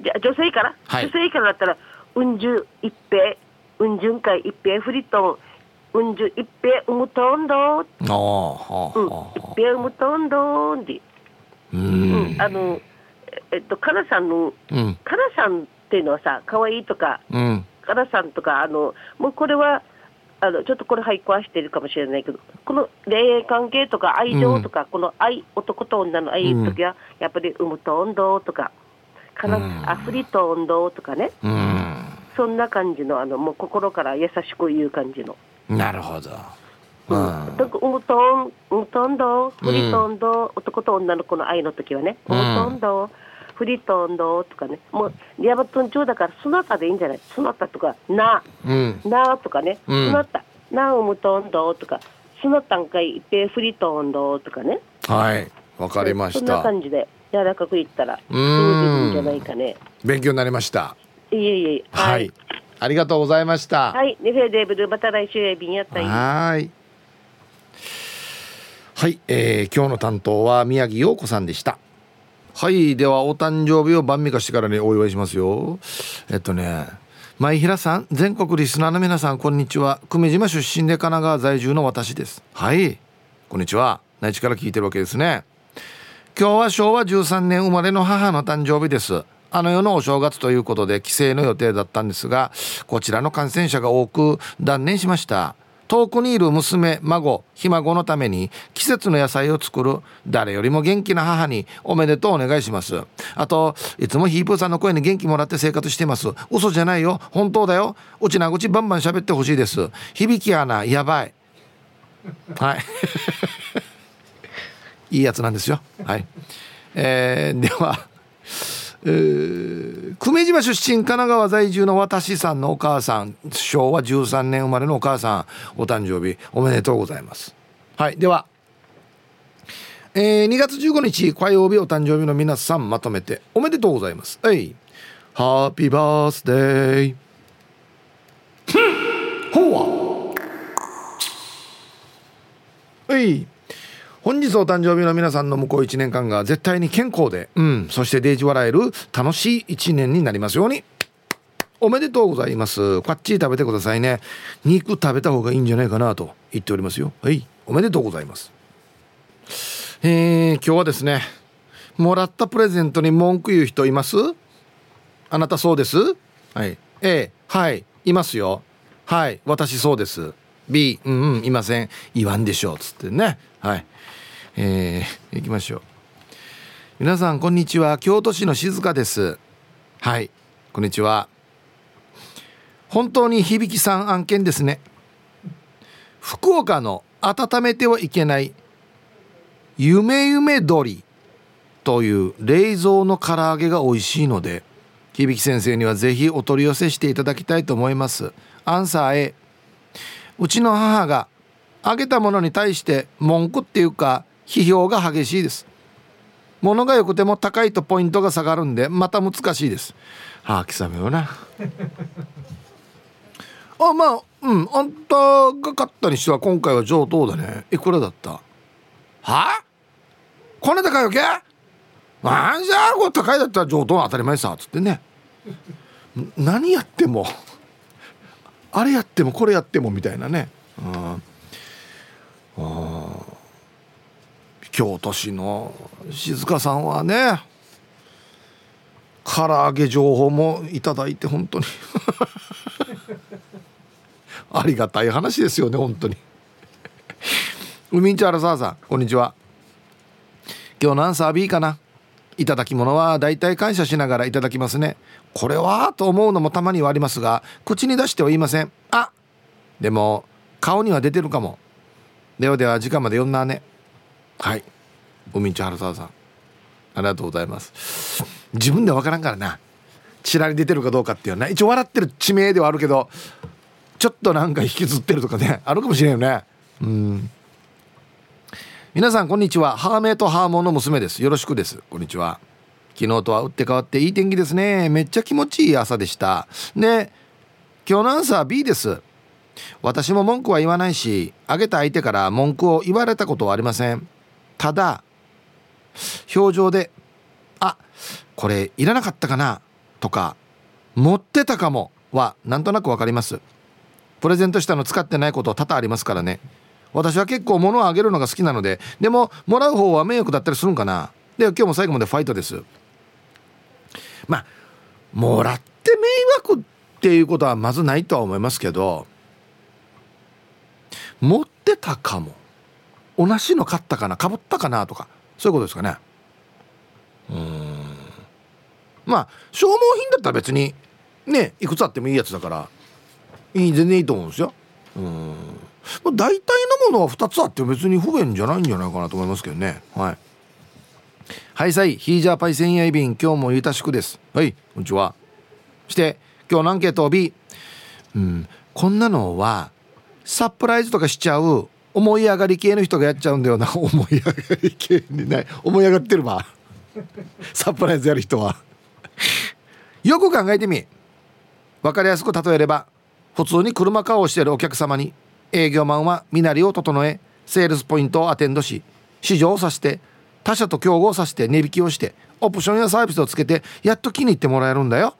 じゃあ女性から、はい。女性からだったらうんじゅ一平うんじゅんかい一平フリトンうんじゅ一平うむとんどんああはあうんはあの、えっと、かなさんの、うんかなさんっていうのはさ、可愛いとか、うんかなさんとか、あの、もうこれは、あの、ちょっとこれ、はい、壊してるかもしれないけど、この恋愛関係とか愛情とか、この愛、男と女の愛の時は、やっぱり、産むと運動とか、かな、うんアフリと運動とかね、うんそんな感じの、あの、もう心から優しく言う感じの。なるほど。ううん。んだから、産むとん、産むと運動、フリと運動、男と女の子の愛の時はね、うん。と運動、フリと運動とかね、もう、リアバトン町だから、そなたでいいんじゃない？そなたとか、な、うん。なとかね、うん。そなた、な産むと運動とか、そなたんかいっぺフリと運動とかね。はい。わかりまそんなした感じで、柔らかく言ったら、ういいんじゃないかね。勉強になりました。いえいえ、はい、。ありがとうございました。はい、ネフェデーブル、また来週へ便やったい。はい。はい、えー今日の担当は宮城陽子さんでした。はい。ではお誕生日を晩御飯からにお祝いしますよ。えっとね前平さん全国リスナーの皆さんこんにちは。久米島出身で神奈川在住の私です。はい。こんにちは。内地から聞いてるわけですね。今日は昭和13年生まれの母の誕生日ですあの世のお正月ということで帰省の予定だったんですがこちらの感染者が多く断念しました。遠くにいる娘孫ひ孫のために季節の野菜を作る誰よりも元気な母におめでとうお願いします。あといつもヒープーさんの声に元気もらって生活してます。嘘じゃないよ。本当だよ。うちな口バンバン喋ってほしいです。響きアナやばい。はい。いいやつなんですよ。はい。えーではえー久米島出身神奈川在住の私さんのお母さん昭和13年生まれのお母さんお誕生日おめでとうございます。はいでは、えー2月15日火曜日お誕生日の皆さんまとめておめでとうございます。はいハッピーバースデーほうは。い。本日お誕生日の皆さんの向こう1年間が絶対に健康で、うん、そしてデージ笑える楽しい1年になりますように。おめでとうございます。こっち食べてくださいね。肉食べた方がいいんじゃないかなと言っておりますよ。はいおめでとうございます。えー、今日はですねもらったプレゼントに文句言う人います？あなたそうです？はい。A はいいますよ。はい私そうです。B うんうんいません。言わんでしょう。つってね。はいえー、行きましょう。皆さんこんにちは。京都市の静香です。はい。こんにちは。本当に響さん案件ですね。福岡の温めてはいけない夢夢鳥という冷蔵の唐揚げが美味しいので響先生にはぜひお取り寄せしていただきたいと思います。アンサー A うちの母があげたものに対して文句っていうか批評が激しいです。物が良くても高いとポイントが下がるんでまた難しいです。はあ貴様よな。あまあうんあんたが買ったにしては今回は上等だね。いくらだった？は？あこんな高いわけ？なんじゃこれ高いだったら上等当たり前さつってね。何やってもあれやってもこれやってもみたいなね。うん京都市の静香さんはね唐揚げ情報もいただいて本当に。ありがたい話ですよね本当に。海んちゃらさあさんこんにちは。今日のアンサー B かな。いただき物はだいたい感謝しながらいただきますね。これはと思うのもたまにはありますが口に出しては言いません。あでも顔には出てるかも。ではでは時間まで読んだね。はい。海んちはるささん。ありがとうございます。自分では分からんからな。チラに出てるかどうかっていうのは一応笑ってる地名ではあるけどちょっとなんか引きずってるとかねあるかもしれんよね。うん。皆さんこんにちは。ハーメイとハーモンの娘です。よろしくです。こんにちは。昨日とは打って変わっていい天気ですね。めっちゃ気持ちいい朝でした。ね。今日のアンサー B です。私も文句は言わないしあげた相手から文句を言われたことはありません。ただ表情で「あこれいらなかったかな」とか「持ってたかも」はなんとなく分かります。プレゼントしたの使ってないこと多々ありますからね。私は結構物をあげるのが好きなのででももらう方は迷惑だったりするんかな。で今日も最後までファイトです。まあもらって迷惑っていうことはまずないとは思いますけど持ってたかも。同じの買ったかなかぶったかなとかそういうことですかね。うん。まあ消耗品だったら別にねいくつあってもいいやつだからいい全然いいと思うんですよ。うん。大体のものは2つあって別に不便じゃないんじゃないかなと思いますけどね。はい。はいさい。ヒージャーパイセンヤイ便今日もゆたしくです。はいこんにちは。して今日のアンケート B うんこんなのはサプライズとかしちゃう思い上がり系の人がやっちゃうんだよな。思い上がり系にない。思い上がってるわ。サプライズやる人は。よく考えてみ。分かりやすく例えれば普通に車顔をしているお客様に営業マンは身なりを整えセールスポイントをアテンドし市場を指して他社と競合させて値引きをしてオプションやサービスをつけてやっと気に入ってもらえるんだよ。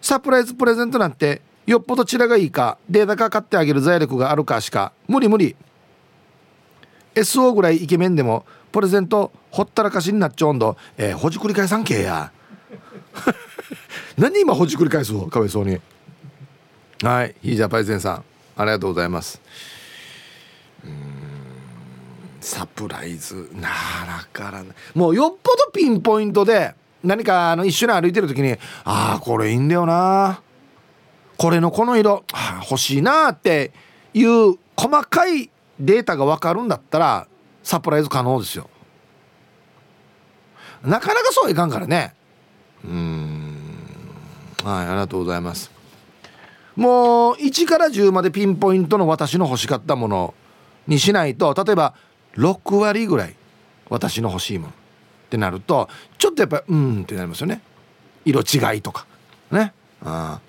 サプライズプレゼントなんてよっぽどチラがいいかデータ化買ってあげる財力があるかしか無理無理 SO ぐらいイケメンでもプレゼントほったらかしになっちゃうんだえー、ほじくり返さんけや。何今ほじくり返すかわいそうに。はいヒージャーパイセンさんありがとうございます。サプライズならからもうよっぽどピンポイントで何かあの一緒に歩いてる時にああこれいいんだよな。これのこの色、は、欲しいなっていう細かいデータが分かるんだったらサプライズ可能ですよ。なかなかそういかんからね。うん。はいありがとうございます。もう1から10までピンポイントの私の欲しかったものにしないと例えば6割ぐらい私の欲しいものってなるとちょっとやっぱうんってなりますよね。色違いとか。ね。ああ。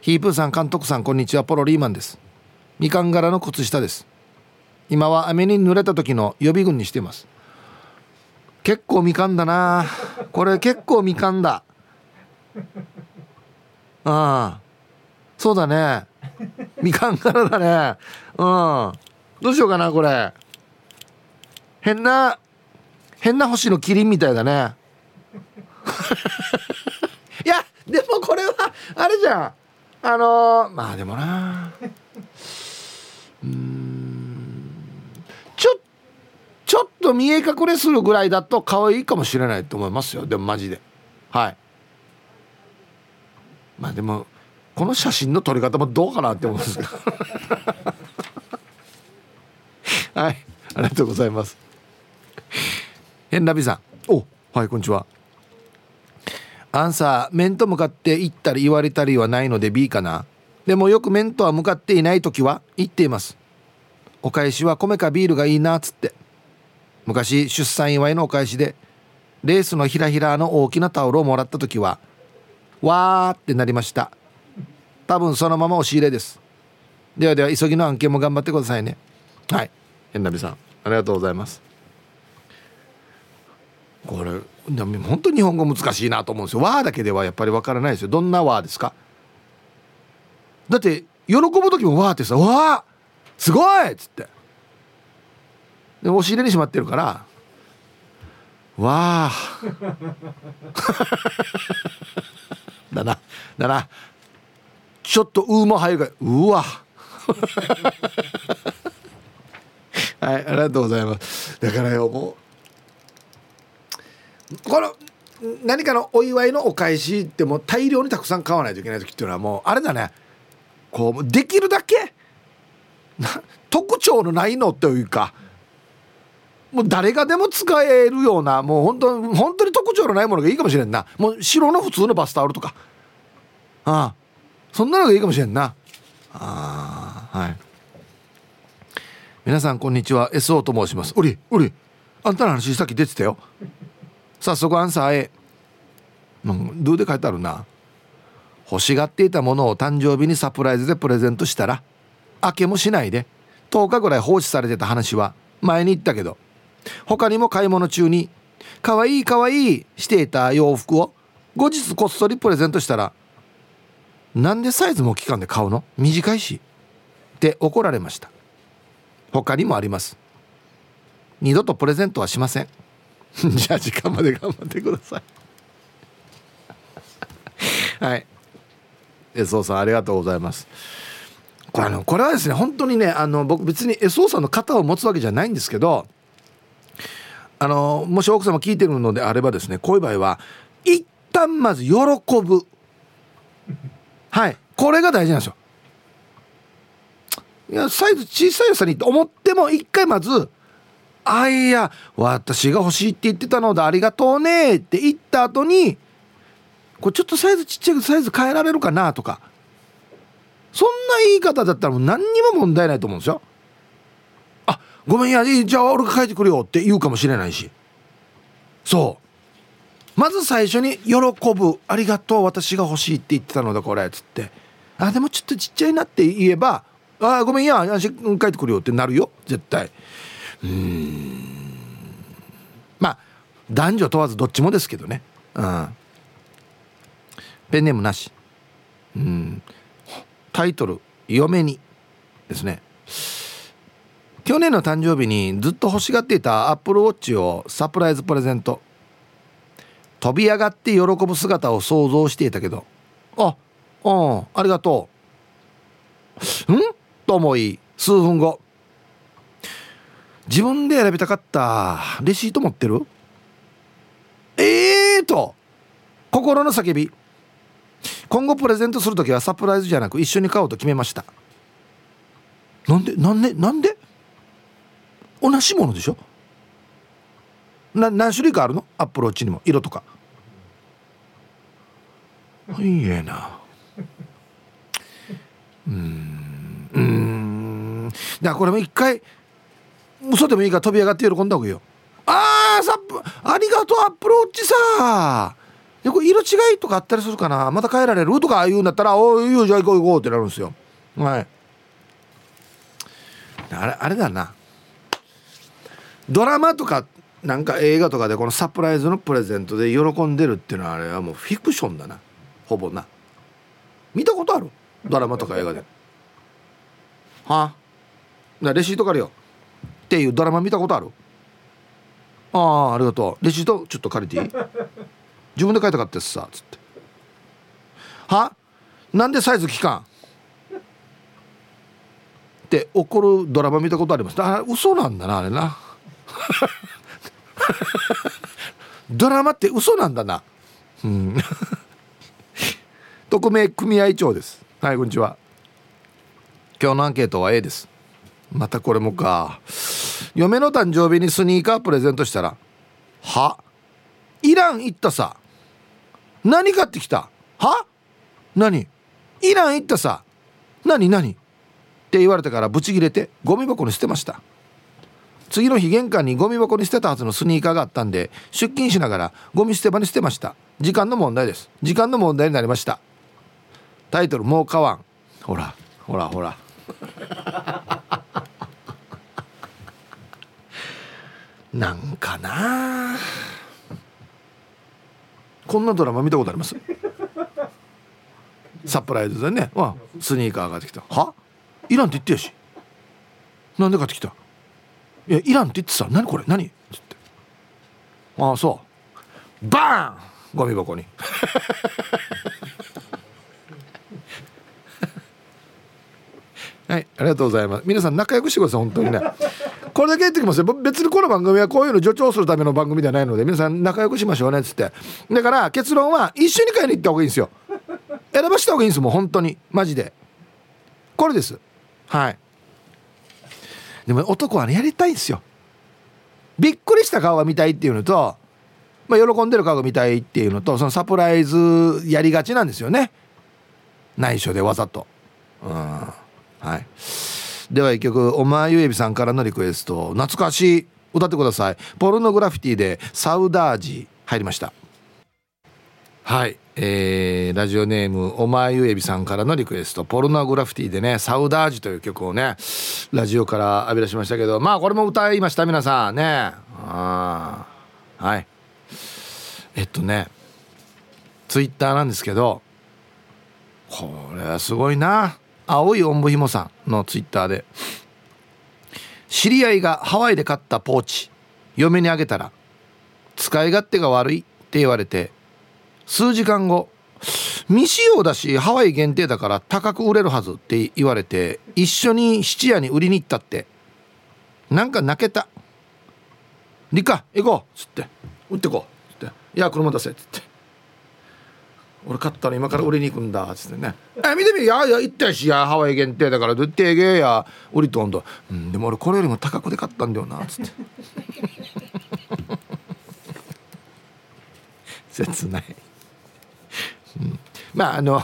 ヒープーさん監督さんこんにちは。ポロリーマンです。みかん柄の靴下です。今は雨に濡れた時の予備軍にしています。結構みかんだな。これ結構みかんだ。ああ。そうだね。みかん柄だね。うん。どうしようかなこれ。変な変な星のキリンみたいだね。いやでもこれはあれじゃん。あのー、まあでもなうんちょちょっと見え隠れするぐらいだと可愛いかもしれないと思いますよ。でもマジで。はい。まあでもこの写真の撮り方もどうかなって思うんですけど。はい。ありがとうございます。変なびさん。おはいこんにちは。アンサー面と向かって言ったり言われたりはないので B かな。でもよく面とは向かっていない時は言っています。お返しは米かビールがいいなっつって。昔出産祝いのお返しでレースのひらひらの大きなタオルをもらった時はわーってなりました。多分そのまま押し入れです。ではでは急ぎの案件も頑張ってくださいね。はい。変なびさんありがとうございます。これ本当に日本語難しいなと思うんですよ「わ」だけではやっぱりわからないですよ。どんな「わ」ですか？だって喜ぶ時も「わ」ってさ「わすごい!」っつって。押し入れにしまってるから「わあ」だなだな。ちょっと「う」も入るから「うわ」はいありがとうございます。だからよもう。この何かのお祝いのお返しってもう大量にたくさん買わないといけない時っていうのはもうあれだね。こうできるだけ特徴のないのというかもう誰がでも使えるようなもう本当本当に特徴のないものがいいかもしれんな。もう白の普通のバスタオルとか。ああ。そんなのがいいかもしれんな。ああはい。皆さんこんにちは。SO と申します。おりおり。あんたの話さっき出てたよ。早速アンサー A うんどうで書いてあるな。欲しがっていたものを誕生日にサプライズでプレゼントしたら開けもしないで10日ぐらい放置されてた話は前に言ったけど他にも買い物中に可愛い可愛いいしていた洋服を後日こっそりプレゼントしたらなんでサイズも期間で買うの？短いし。って怒られました。他にもあります。二度とプレゼントはしません。じゃあ時間まで頑張ってください。はい。エソさんありがとうございます。これあのこれはですね本当にねあの僕別にエソさんの肩を持つわけじゃないんですけどあのもし奥様聞いてるのであればですねこういう場合は一旦まず喜ぶ。はい。これが大事なんですよ。いやサイズ小さいよさにと思っても一回まず「あいや私が欲しいって言ってたのでありがとうね」って言った後にこれちょっとサイズちっちゃいけどサイズ変えられるかなとか。そんな言い方だったらもう何にも問題ないと思うんですよ。ごめんやじゃあ俺が書いてくるよって言うかもしれないし。そう。まず最初に「喜ぶありがとう私が欲しいって言ってたのだこれ」っつって「あでもちょっとちっちゃいな」って言えば「あごめんや私書いてくるよ」ってなるよ絶対。うん。まあ男女問わずどっちもですけどね。うん。ペンネームなし。うん。タイトル「嫁に」ですね。去年の誕生日にずっと欲しがっていたアップルウォッチをサプライズプレゼント飛び上がって喜ぶ姿を想像していたけど。あうんありがとう。ん？と思い数分後。自分で選びたかったレシート持ってる？ええー、と。心の叫び。今後プレゼントする時はサプライズじゃなく一緒に買おうと決めました。なんでなんでなんで？同じものでしょ？な何種類かあるの？アップローチにも。色とか。いいえな。うん。うん。だからこれも一回嘘でもいいから飛び上がって喜んだ方がいいよ。あーサップありがとうアップローチさでこれ色違いとかあったりするかな。また変えられる？とか言うんだったら「おいいよじゃあ行こう行こう」ってなるんですよ。はい。あれあれだな。ドラマとかなんか映画とかでこのサプライズのプレゼントで喜んでるっていうのはあれはもうフィクションだな。ほぼな。見たことある？ドラマとか映画で。はあ？レシート借りよっていうドラマ見たことある？ああありがとう。レシートちょっと借りていい？自分で書いたかったやつさつって。は？なんでサイズ期間って怒るドラマ見たことあります。あ嘘なんだなあれな。ドラマって嘘なんだな。うん。匿名組合長です。はいこんにちは。今日のアンケートは A です。またこれもか。嫁の誕生日にスニーカープレゼントしたら「は？イラン行ったさ。何買ってきた？は？何？イラン行ったさ。何？何？って言われてからブチギレてゴミ箱に捨てました。次の日玄関にゴミ箱に捨てたはずのスニーカーがあったんで出勤しながらゴミ捨て場に捨てました。時間の問題です。時間の問題になりました。タイトルもう買わん。ほらほらほら。なんかな。こんなドラマ見たことあります？サプライズでね。わスニーカーがってきた。は？イランって言ってやし。なんで買ってきた？いやイランって言ってさ何これ？何？っつってああそう。バーン！ゴミ箱に。はいありがとうございます。皆さん仲良くしてください。本当にね。これだけ言ってきますよ。別にこの番組はこういうの助長するための番組ではないので皆さん仲良くしましょうね。っつって。だから結論は一緒に買いに行った方がいいんですよ。選ばした方がいいんですもん。本当に。マジで。これです。はい。でも男はねやりたいんですよ。びっくりした顔が見たいっていうのと、まあ、喜んでる顔が見たいっていうのとそのサプライズやりがちなんですよね。内緒でわざと。うん。はい。では一曲おまゆえびさんからのリクエスト。懐かしい。歌ってください。ポルノグラフィティでサウダージ入りました。はい。えー、ラジオネームおまゆえびさんからのリクエスト。ポルノグラフィティでね「サウダージ」という曲をねラジオから浴び出しましたけどまあこれも歌いました皆さん。ね。あはい。えっとねツイッターなんですけどこれはすごいな。青いおんぶひもさんのツイッターで。知り合いがハワイで買ったポーチ嫁にあげたら使い勝手が悪いって言われて数時間後未使用だしハワイ限定だから高く売れるはずって言われて一緒に質屋に売りに行ったって。なんか泣けた「リカ行こう」っつって「売ってこう」っつって「いや車出せ」っつって「俺買ったの今から売りに行くんだ」っつってね「え見てみ。いやいや行ったし。やハワイ限定だから。売ってえげや。売りとんど、うん、でも俺これよりも高くで買ったんだよな」っつって。切ないうん、まああの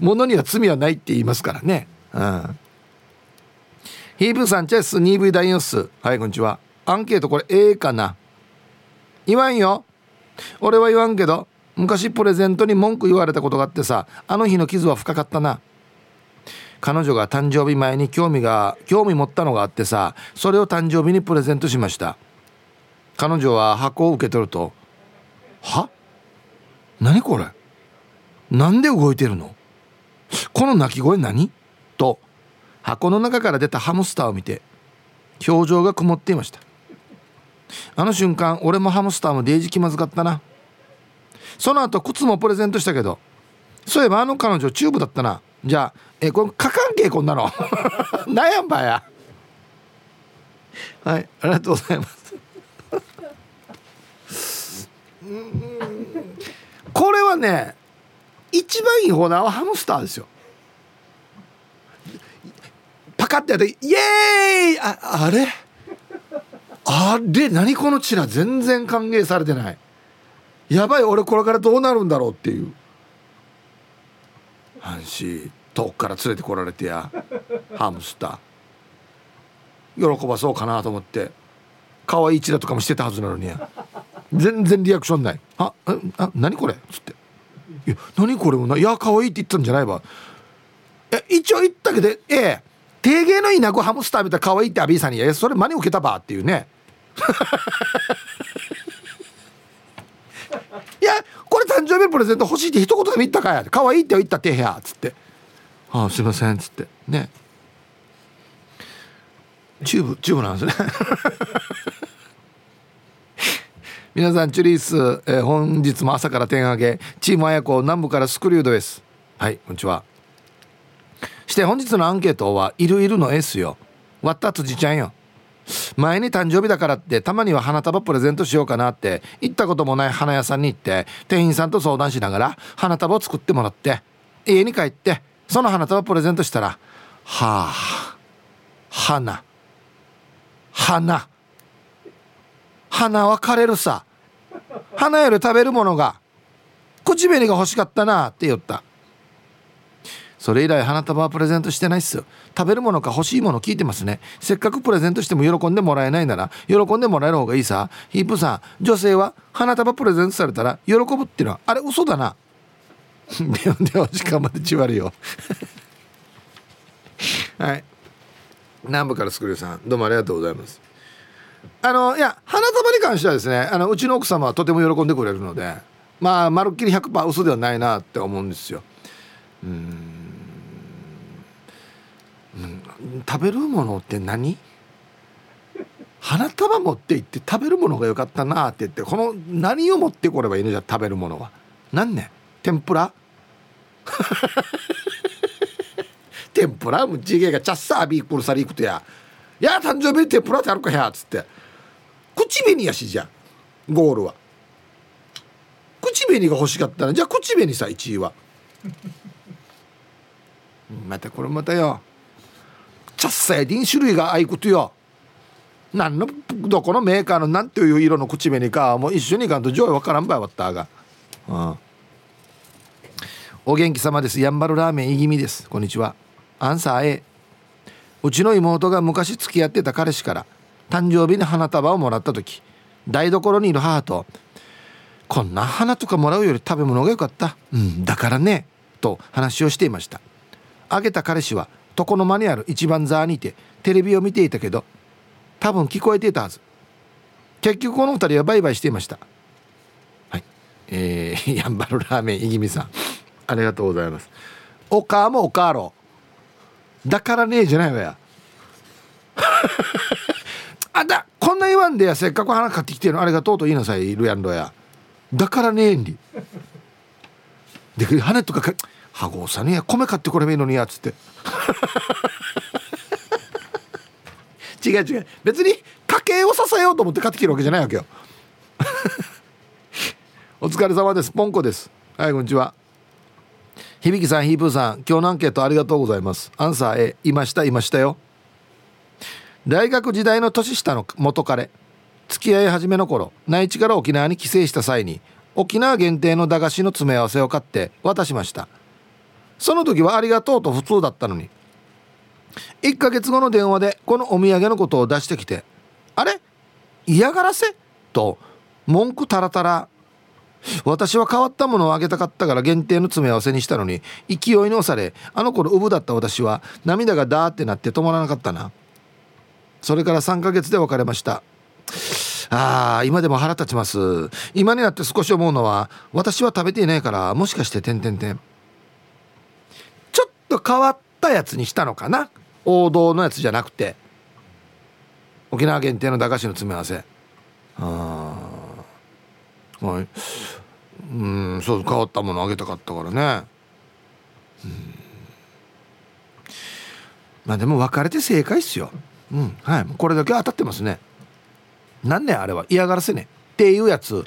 物には罪はないって言いますからね。うん。ヒーブーさんチェス 2V ダイオス。はいこんにちは。アンケートこれ A かな。言わんよ。俺は言わんけど昔プレゼントに文句言われたことがあってさあの日の傷は深かったな。彼女が誕生日前に興味が興味持ったのがあってさそれを誕生日にプレゼントしました。彼女は箱を受け取ると「は？何これ？なんで動いてるの？この鳴き声何？と箱の中から出たハムスターを見て表情が曇っていました。あの瞬間俺もハムスターもデージ気まずかったな。その後靴もプレゼントしたけどそういえばあの彼女チューブだったな。じゃあえこれかかんけこんなの。悩んばや。はいありがとうございます。これはね一番いい方はハムスターですよ。パカッてやってイエーイ!ああれ?あれ?何このチラ全然歓迎されてない。やばい俺これからどうなるんだろうっていう。阪神遠くから連れてこられてやハムスター。喜ばそうかなと思って可愛いチラとかもしてたはずなのに全然リアクションない「ああ何これ?」っつって。いや何これもないや可愛いって言ったんじゃないわ。え一応言ったけどええ定芸のいなくハムスター見たら可愛いってアビーさんに「いやそれ真似受けたば」っていうね。いやこれ誕生日プレゼント欲しいって一言でも言ったかや可愛いって言ったってやっつって「ああすいません」っつって。ね。チューブチューブなんですね。皆さんチュリース、えー、本日も朝から点上げチーム綾子南部からスクリュードです。はいこんにちは。して本日のアンケートはいるいるの S よ。割った辻ちゃんよ。前に誕生日だからってたまには花束プレゼントしようかなって行ったこともない花屋さんに行って店員さんと相談しながら花束を作ってもらって家に帰ってその花束プレゼントしたらはあ花花。花。花は枯れるさ。花より食べるものが口紅が欲しかったなって言った。それ以来花束はプレゼントしてないっすよ。食べるものか欲しいもの聞いてますね。せっかくプレゼントしても喜んでもらえないなら喜んでもらえる方がいいさ。ヒープさん女性は花束プレゼントされたら喜ぶっていうのはあれ嘘だな。ではでは時間までちわるよ。はい。南部からスクリューさんどうもありがとうございます。あのいや花束に関してはですねあのうちの奥様はとても喜んでくれるのでまあまるっきり100%嘘ではないなって思うんですよ。うん。食べるものって何？花束持って行って食べるものが良かったなって言ってこの何を持ってこればいいのじゃ食べるものは。何ね天ぷら？天ぷら？むちげえがチャッサービークルサリークとや「いや誕生日に天ぷらってあるかや」っつって。口紅やしじゃゴールは。口紅が欲しかったらじゃあ口紅さ1位は。またこれまたよ。チャッサやディン種類があいことよ。何のどこのメーカーの何ていう色の口紅かもう一緒にいかんと上位わからんばいわったが。うん。お元気様です。やんばるラーメンいぎみです。こんにちは。アンサー A うちの妹が昔付き合ってた彼氏から誕生日に花束をもらった時台所にいる母と「こんな花とかもらうより食べ物が良かったうんだからね」と話をしていました。あげた彼氏は床の間にある一番座にいてテレビを見ていたけど多分聞こえていたはず。結局この2人はバイバイしていました。はい。えー、やんばるラーメンいぎみさん。ありがとうございます。おかもおかろう。だからねえじゃないわや。あだこんな言わんでやせっかく花買ってきてるのありがとうと言いなさいルヤンドや。だからねえんりで花とかかはごさねや米買ってこればいいのにやつって。違う違う。別に家計を支えようと思って買ってきてるわけじゃないわけよ。お疲れ様です。ポンコです。はいこんにちは。響さんヒープーさん今日のアンケートありがとうございます。アンサー A いましたいましたよ。大学時代の年下の元彼付き合い始めの頃内地から沖縄に帰省した際に沖縄限定の駄菓子の詰め合わせを買って渡しました。その時はありがとうと普通だったのに1ヶ月後の電話でこのお土産のことを出してきて「あれ？嫌がらせ?」と文句たらたら私は変わったものをあげたかったから限定の詰め合わせにしたのに勢いに押されあの頃ウブだった私は涙がダーってなって止まらなかったな。それから3ヶ月で別れました。あー今でも腹立ちます。今になって少し思うのは私は食べていないからもしかして点々点ちょっと変わったやつにしたのかな。王道のやつじゃなくて。沖縄限定の駄菓子の詰め合わせ。あはい。うんそう変わったものあげたかったからね。うん。まあでも別れて正解っすよ。うんはい。これだけ当たってますね。何ねあれは嫌がらせねっていうやつ。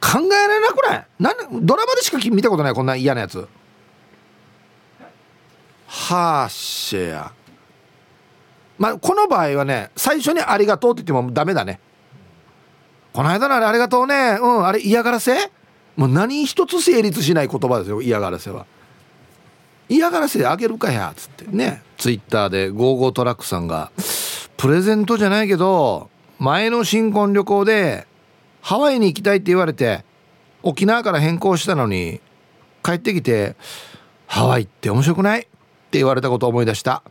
考えられなくない？なんドラマでしか見たことないこんな嫌なやつ。はあシェアまあこの場合はね最初に「ありがとう」って言ってもダメだね。この間のあれありがとうね。うんあれ嫌がらせ？もう何一つ成立しない言葉ですよ嫌がらせは。嫌がらせであげるかやつって。ね。ツイッターでゴーゴートラックさんがプレゼントじゃないけど前の新婚旅行でハワイに行きたいって言われて沖縄から変更したのに帰ってきてハワイって面白くない？って言われたことを思い出した。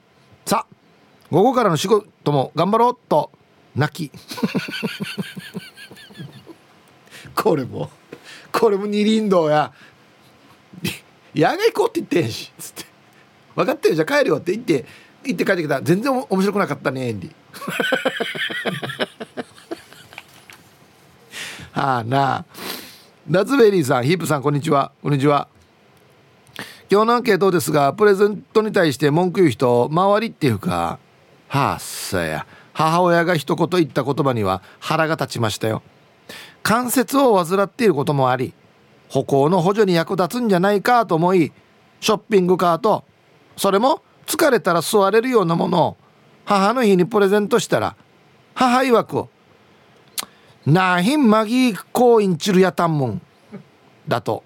さあ午後からの仕事も頑張ろうと泣き。これも。これも二輪道や。野外行こうって言ってんし。つって。分かってる？じゃあ帰るよって言って。行って帰ってきた全然面白くなかったねエンディはあなあ。ラズベリーさんヒープさんこんにちは。こんにちは。今日のアンケートですがプレゼントに対して文句言う人周りっていうかはあさや。母親が一言言った言葉には腹が立ちましたよ。関節を患っていることもあり歩行の補助に役立つんじゃないかと思いショッピングカートそれも疲れたら座れるようなものを母の日にプレゼントしたら母曰くなひんまぎこういんちるやたんもんだと。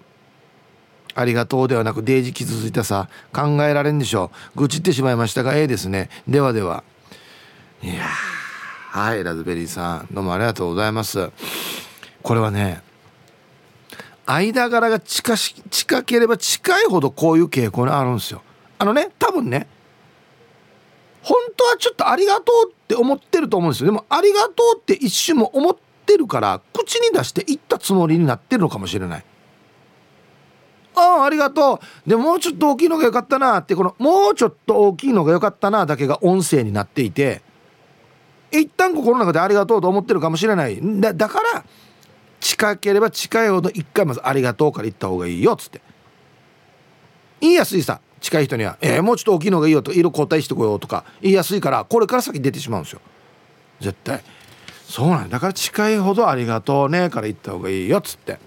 ありがとうではなくデージ傷ついたさ考えられんでしょう。愚痴ってしまいましたがええですね。ではでは。いやはいラズベリーさん。どうもありがとうございます。これはね間柄が近し近ければ近いほどこういう傾向にあるんですよ。あのね多分ね本当はちょっとありがとうって思ってると思うんですよ。でもありがとうって一瞬も思ってるから口に出して言ったつもりになってるのかもしれない。ああありがとう。でももうちょっと大きいのが良かったなってこのもうちょっと大きいのが良かったなだけが音声になっていて一旦心の中でありがとうと思ってるかもしれない。だだから近ければ近いほど一回まずありがとうから言った方がいいよっつって。言いやすいさ近い人には「えー、もうちょっと大きいのがいいよ」と「色交代してこよう」とか言いやすいからこれから先出てしまうんですよ。絶対。そうなんだ。から近いほど「ありがとうね」から言った方がいいよっつって。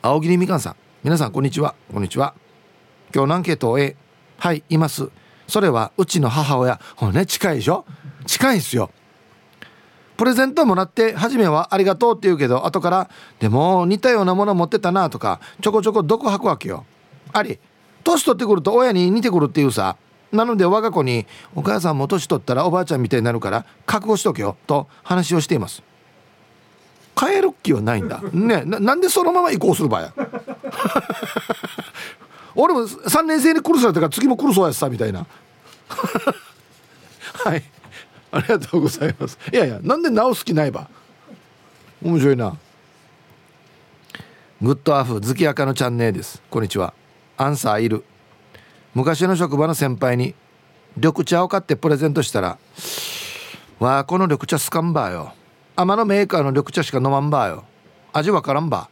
青桐みかんさん。皆さんこんにちは。こんにちは。今日のアンケートを A はいいます。それはうちの母親。ほらね近いでしょ？近いんすよ。プレゼントもらって初めはありがとうって言うけど後からでも似たようなもの持ってたなとかちょこちょこ毒吐くわけよ。あり。年取ってくると親に似てくるっていうさ。なので我が子に「お母さんも年取ったらおばあちゃんみたいになるから覚悟しとけよ」と話をしています。変える気はないんだ。ねなんでそのまま移行する場合や。俺も3年生に苦されたから次も苦そうやさみたいな。はい。ありがとうございます。いやいやなんで直す気ないば。面白いな。グッドアフ月赤のチャンネルです。こんにちは。アンサーいる。昔の職場の先輩に緑茶を買ってプレゼントしたら「わあこの緑茶スカンバーよ。天のメーカーの緑茶しか飲まんばよ。味わからんば」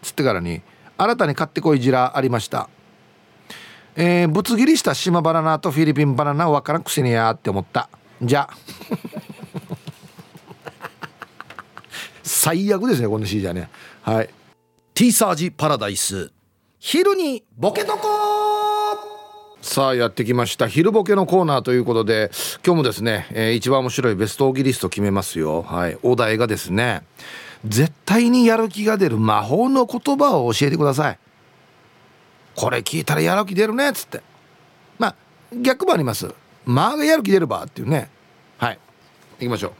つってからに新たに買ってこいじらありました。えー、ぶつ切りした島バナナとフィリピンバナナわからんくせにやって思った。じゃ。最悪ですねこの C じゃね。はい。T サージパラダイス。昼にボケとこさあやってきました。昼ボケのコーナーということで今日もですね、えー、一番面白いベストオーギリスト決めますよ。はい。お題がですね絶対にやる気が出る魔法の言葉を教えてください。これ聞いたらやる気出るねっつって。まあ逆もあります。まあがやる気出るばっていうねはい行きましょう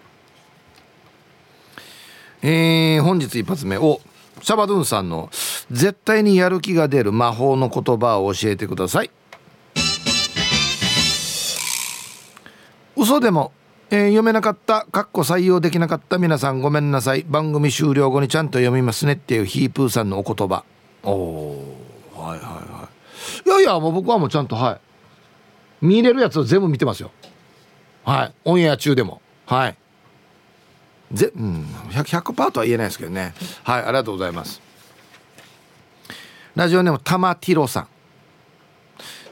えー、本日一発目をシャバドゥンさんの絶対にやる気が出る魔法の言葉を教えてください嘘でも、えー、読めなかったかっこ採用できなかった皆さんごめんなさい番組終了後にちゃんと読みますねっていうヒープーさんのお言葉おおはいはいはいいやいやもう僕はもうちゃんとはい見れるやつを全部見てますよ。はい。オンエア中でも。はい。ぜうん。100%, 100とは言えないですけどね。はい。ありがとうございます。ラジオネームたまティロさん。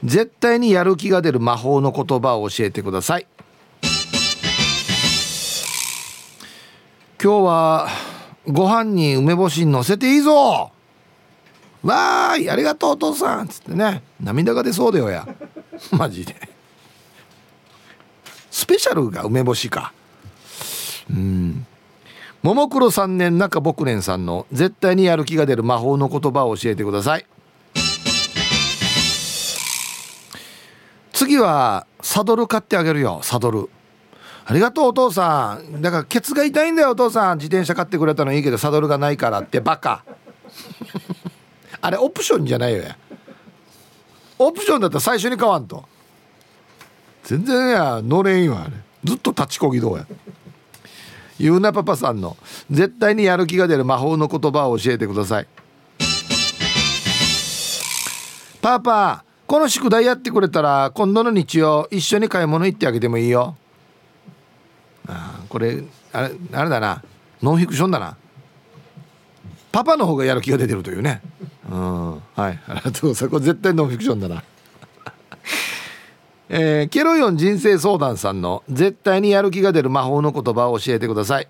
絶対にやる気が出る魔法の言葉を教えてください。今日はご飯に梅干し乗せていいぞ。わーいありがとうお父さん。つってね。涙が出そうだよや。マジで。スペシャルが梅干しか。うん。ももクロ3年中僕年さんの絶対にやる気が出る魔法の言葉を教えてください。次はサドル買ってあげるよサドル。ありがとうお父さん。だからケツが痛いんだよお父さん。自転車買ってくれたのいいけどサドルがないからってバカ。あれオプションじゃないよやオプションだったら最初に買わんと。全然や乗れんよあれ。ずっと立ちこぎどうや。ゆうなパパさんの絶対にやる気が出る魔法の言葉を教えてください。パパこの宿題やってくれたら今度の日曜一緒に買い物行ってあげてもいいよ。あこれあれあれだな。ノンフィクションだな。パパの方がやる気が出てるというね。うん。はい。ありがとうございます。これ絶対ノンフィクションだな。えー、ケロヨン人生相談さんの絶対にやる気が出る魔法の言葉を教えてください。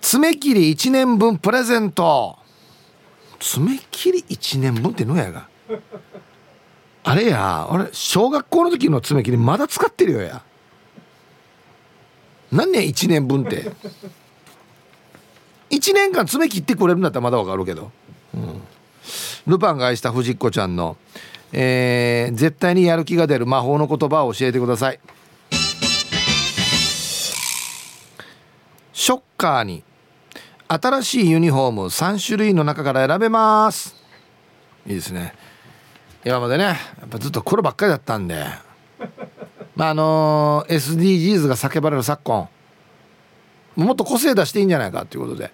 爪切り1年分プレゼント。爪切り1年分ってのやが？あれや俺小学校の時の爪切りまだ使ってるよや。何年1年分って。1年間爪切ってくれるんだったらまだわかるけど、うん、ルパンが愛した藤子ちゃんの、えー、絶対にやる気が出る魔法の言葉を教えてください。ショッカーに新しいユニフォーム3種類の中から選べます。いいですね。今までねやっぱずっと黒ばっかりだったんで。まああのー、SDGs が叫ばれる昨今もっと個性出していいんじゃないかということで。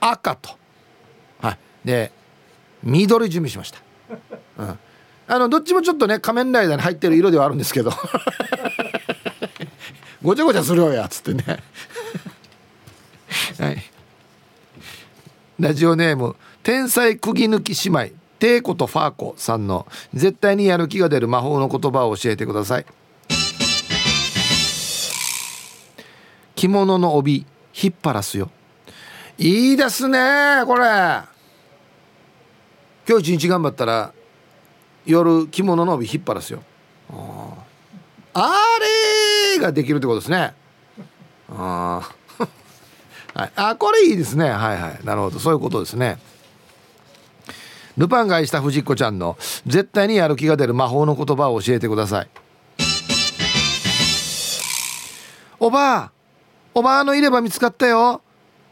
赤と。はい。で緑準備しました、うん、あのどっちもちょっとね仮面ライダーに入ってる色ではあるんですけど。ごちゃごちゃするよやつってね。はい。ラジオネーム天才釘抜き姉妹テイコとファーコさんの絶対にやる気が出る魔法の言葉を教えてください。着物の帯引っ張らすよ。いいですねこれ。今日一日頑張ったら夜着物の帯引っ張らすよ。あれができるってことですね。あ はい、あこれいいですね。はいはい。なるほど。そういうことですね。ルパンが愛した藤子ちゃんの絶対にやる気が出る魔法の言葉を教えてください。おばあおばあのいれば見つかったよ。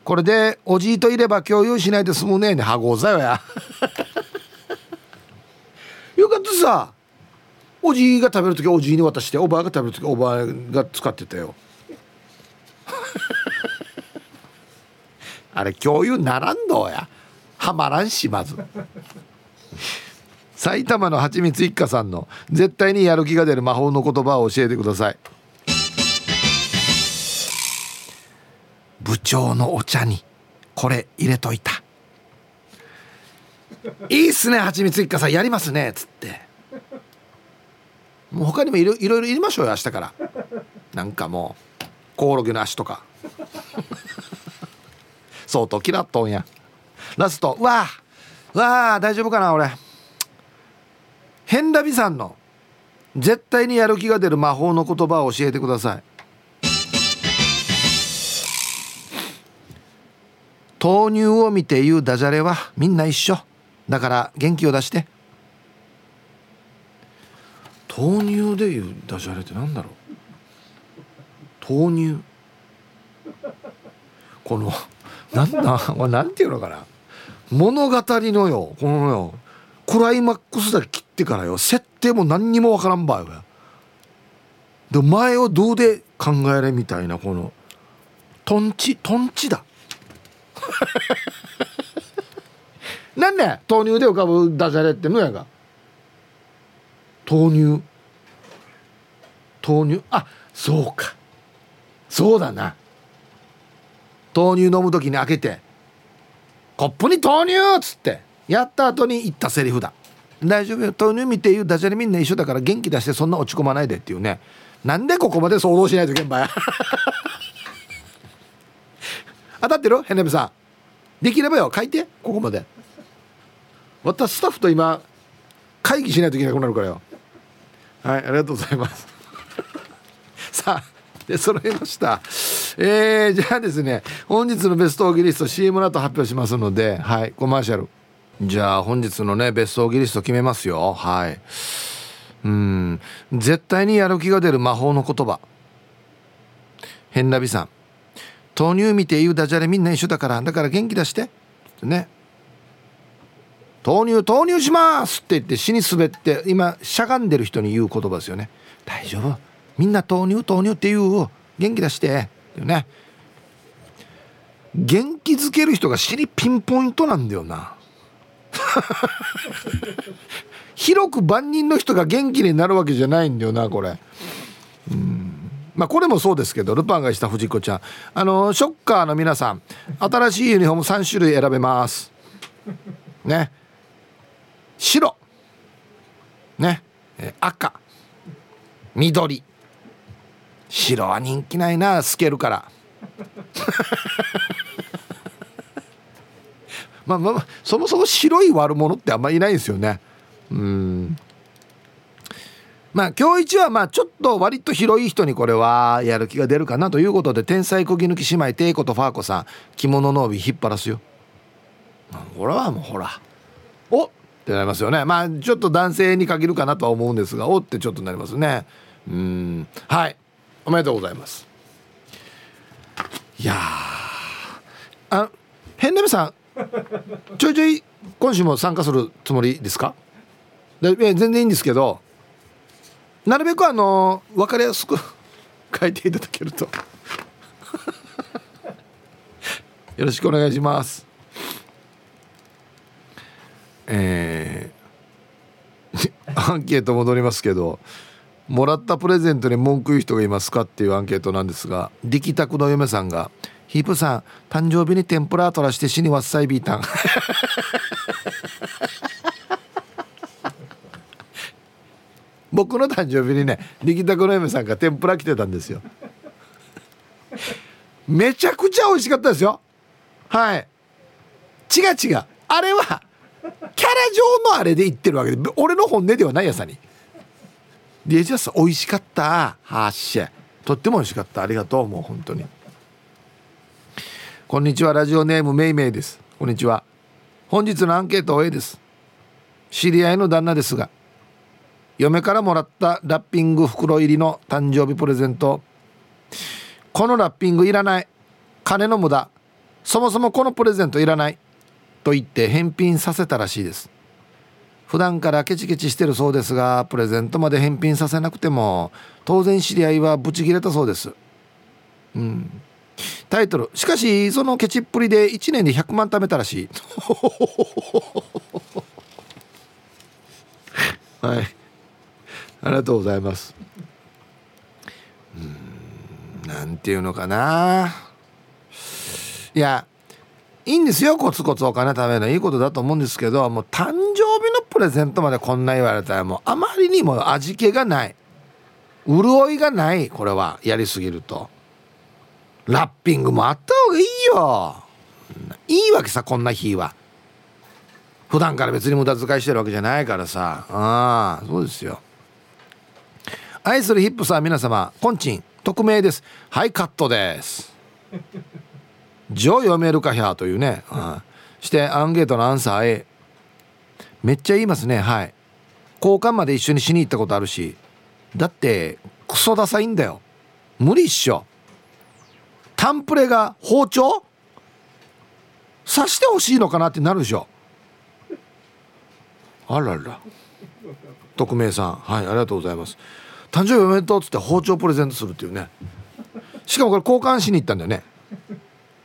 これでおじいといれば共有しないで済むねえね。はござよや。よかったさおじいが食べる時おじいに渡しておばあが食べる時おばあが使ってたよ。あれ共有ならんどうや。はまらんしまず。埼玉のはちみつ一家さんの絶対にやる気が出る魔法の言葉を教えてください。部長のお茶にこれ入れといた。いいっすねはちみつ一家さんやりますねっつって。もう他にもいろいろ入れましょうよ明日から。なんかもうコオロギの足とか。相当嫌っとんや。ラストわあわあ大丈夫かな俺。ヘンラビさんの絶対にやる気が出る魔法の言葉を教えてください。豆乳を見て言うダジャレはみんな一緒。だから元気を出して。豆乳で言うダジャレってなんだろう？豆乳。このなんだなんていうのかな？物語のよこのよクライマックスだけ切ってからよ。設定も何にもわからんばよ。で前をどうで考えれみたいなこの。トンチトンチだ。なんね豆乳で浮かぶダジャレってのやが。豆乳。豆乳。あそうか。そうだな。豆乳飲む時に開けてコップに豆乳っつってやった後に言ったセリフだ。大丈夫よ。豆乳見て言うダジャレみんな一緒だから元気出してそんな落ち込まないでっていうね。なんでここまで想像しないといけんばや。当たってる？ヘネブさん。できればよ。書いて。ここまで。私スタッフと今会議しないといけなくなるからよ。はいありがとうございます。さあで揃いました。えー、じゃあですね本日のベストオーギリスト CM の後発表しますのではいコマーシャル。じゃあ本日のねベストオーギリスト決めますよ。はい。うん。絶対にやる気が出る魔法の言葉。変なびさん。豆乳見て言うダジャレみんな一緒だからだから元気出して。ね。豆乳豆乳しますって言って死に滑って今しゃがんでる人に言う言葉ですよね。大丈夫。みんな豆乳豆乳って言う元気出して。よね。元気づける人が死にピンポイントなんだよな。広く万人の人が元気になるわけじゃないんだよなこれ。まあこれもそうですけどルパンがした藤子ちゃん。あのショッカーの皆さん新しいユニフォーム3種類選べます。ね。白。ね。赤。緑。白は人気ないな透けるから。まあまあそもそも白い悪者ってあんまりいないんですよね。うん。まあ今日一はまあちょっと割と広い人にこれはやる気が出るかなということで天才こぎ抜き姉妹テイコとファーコさん着物の帯引っ張らすよ。これはもうほらおってなりますよね。まあちょっと男性に限るかなとは思うんですがおってちょっとなりますね。うん。はい。おめでとうございます。いやあヘンネムさんちょいちょい今週も参加するつもりですか？で全然いいんですけどなるべくあの分かりやすく 書いていただけると。よろしくお願いします。えー、アンケート戻りますけどもらったプレゼントに文句言う人がいますかっていうアンケートなんですが力宅の嫁さんが「ヒープさん誕生日に天ぷら取らして死にわっさいビータン」僕の誕生日にね力宅の嫁さんが天ぷら来てたんですよ。めちゃくちゃ美味しかったですよ。はい。違う違う。あれはキャラ上のあれで言ってるわけで俺の本音ではないやさに。でじゃあ美味しかった。はっしゃ。とっても美味しかった。ありがとうもう本当に。こんにちは。ラジオネームめいめいです。こんにちは。本日のアンケート A です。知り合いの旦那ですが嫁からもらったラッピング袋入りの誕生日プレゼント。このラッピングいらない。金の無駄。そもそもこのプレゼントいらないと言って返品させたらしいです。普段からケチケチしてるそうですがプレゼントまで返品させなくても当然知り合いはブチギレたそうです。うん。タイトル。しかしそのケチっぷりで1年で100万貯めたらしい。はい。ありがとうございます。うんなんていうのかな。いやいいんですよコツコツお金貯めるのいいことだと思うんですけどもう誕生日のプレゼントまでこんな言われたらもうあまりにも味気がない。潤いがないこれはやりすぎると。ラッピングもあった方がいいよ。いいわけさこんな日は。普段から別に無駄遣いしてるわけじゃないからさ。ああそうですよ。愛するヒップさん皆様コンチン匿名です。はいカットです。ジョ読めるかひゃというね、うん、してアンケートのアンサー A めっちゃ言いますね。はい。交換まで一緒にしに行ったことあるし。だってクソダサいんだよ。無理っしょ。タンプレが包丁？刺してほしいのかなってなるでしょ。あらら。匿名さん。はいありがとうございます。誕生日おめでとうっつって包丁プレゼントするっていうね。しかもこれ交換しに行ったんだよね。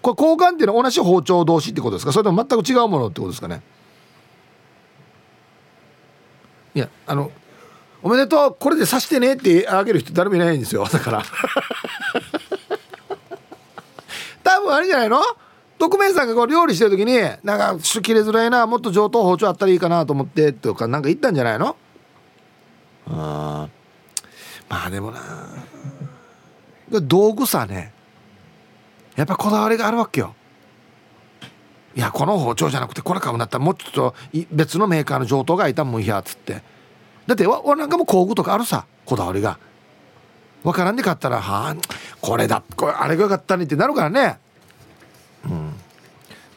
これ交換っていうのは同じ包丁同士ってことですか？それとも全く違うものってことですかね？いやあのおめでとうこれで刺してねってあげる人誰もいないんですよ。だから。多分あれじゃないの？匿名さんがこう料理してる時になんか切れづらいなもっと上等包丁あったらいいかなと思ってとかなんか言ったんじゃないの？あまあでもな。道具さね。やっぱこだわりがあるわけよ。いやこの包丁じゃなくてこれ買うんだったらもうちょっと別のメーカーの上等がいたもんやっつって。だってわなんかも工具とかあるさ。こだわりが。分からんで買ったらはあこれだ。これあれがよかったねってなるからね。うん。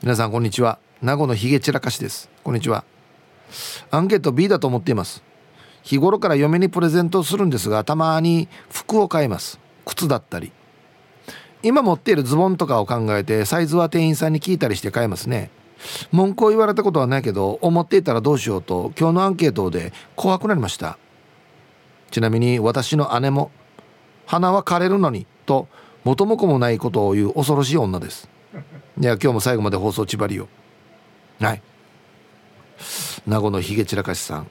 皆さんこんにちは。名護のひげ散らかしです。こんにちは。アンケート B だと思っています。日頃から嫁にプレゼントをするんですがたまに服を買います。靴だったり。今持っているズボンとかを考えてサイズは店員さんに聞いたりして買いますね。文句を言われたことはないけど思っていたらどうしようと今日のアンケートで怖くなりました。ちなみに私の姉も鼻は枯れるのにと元も子もないことを言う恐ろしい女です。いや今日も最後まで放送ちばりよはい。名護のひげ散らかしさん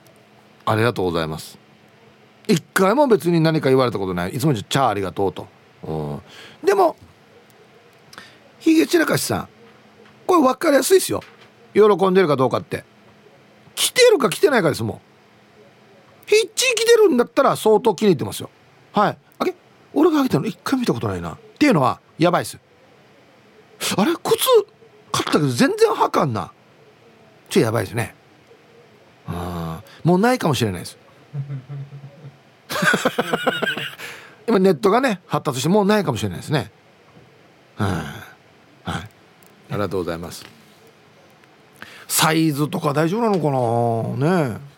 ありがとうございます。一回も別に何か言われたことない。いつもじゃ「チャーありがとう」と。でもひげ散らかしさん。これ分かりやすいですよ。喜んでるかどうかって。来てるか来てないかですもん。ヒッチ来てるんだったら相当気に入ってますよ。はい。あれ？俺があげたの一回見たことないな。っていうのはやばいっす。あれ？靴買ったけど全然はかんな。ちょやばいですね。あもうないかもしれないです。今ネットがね発達してもうないかもしれないですね。はい、はい、ありがとうございます。サイズとか大丈夫なのかな？ね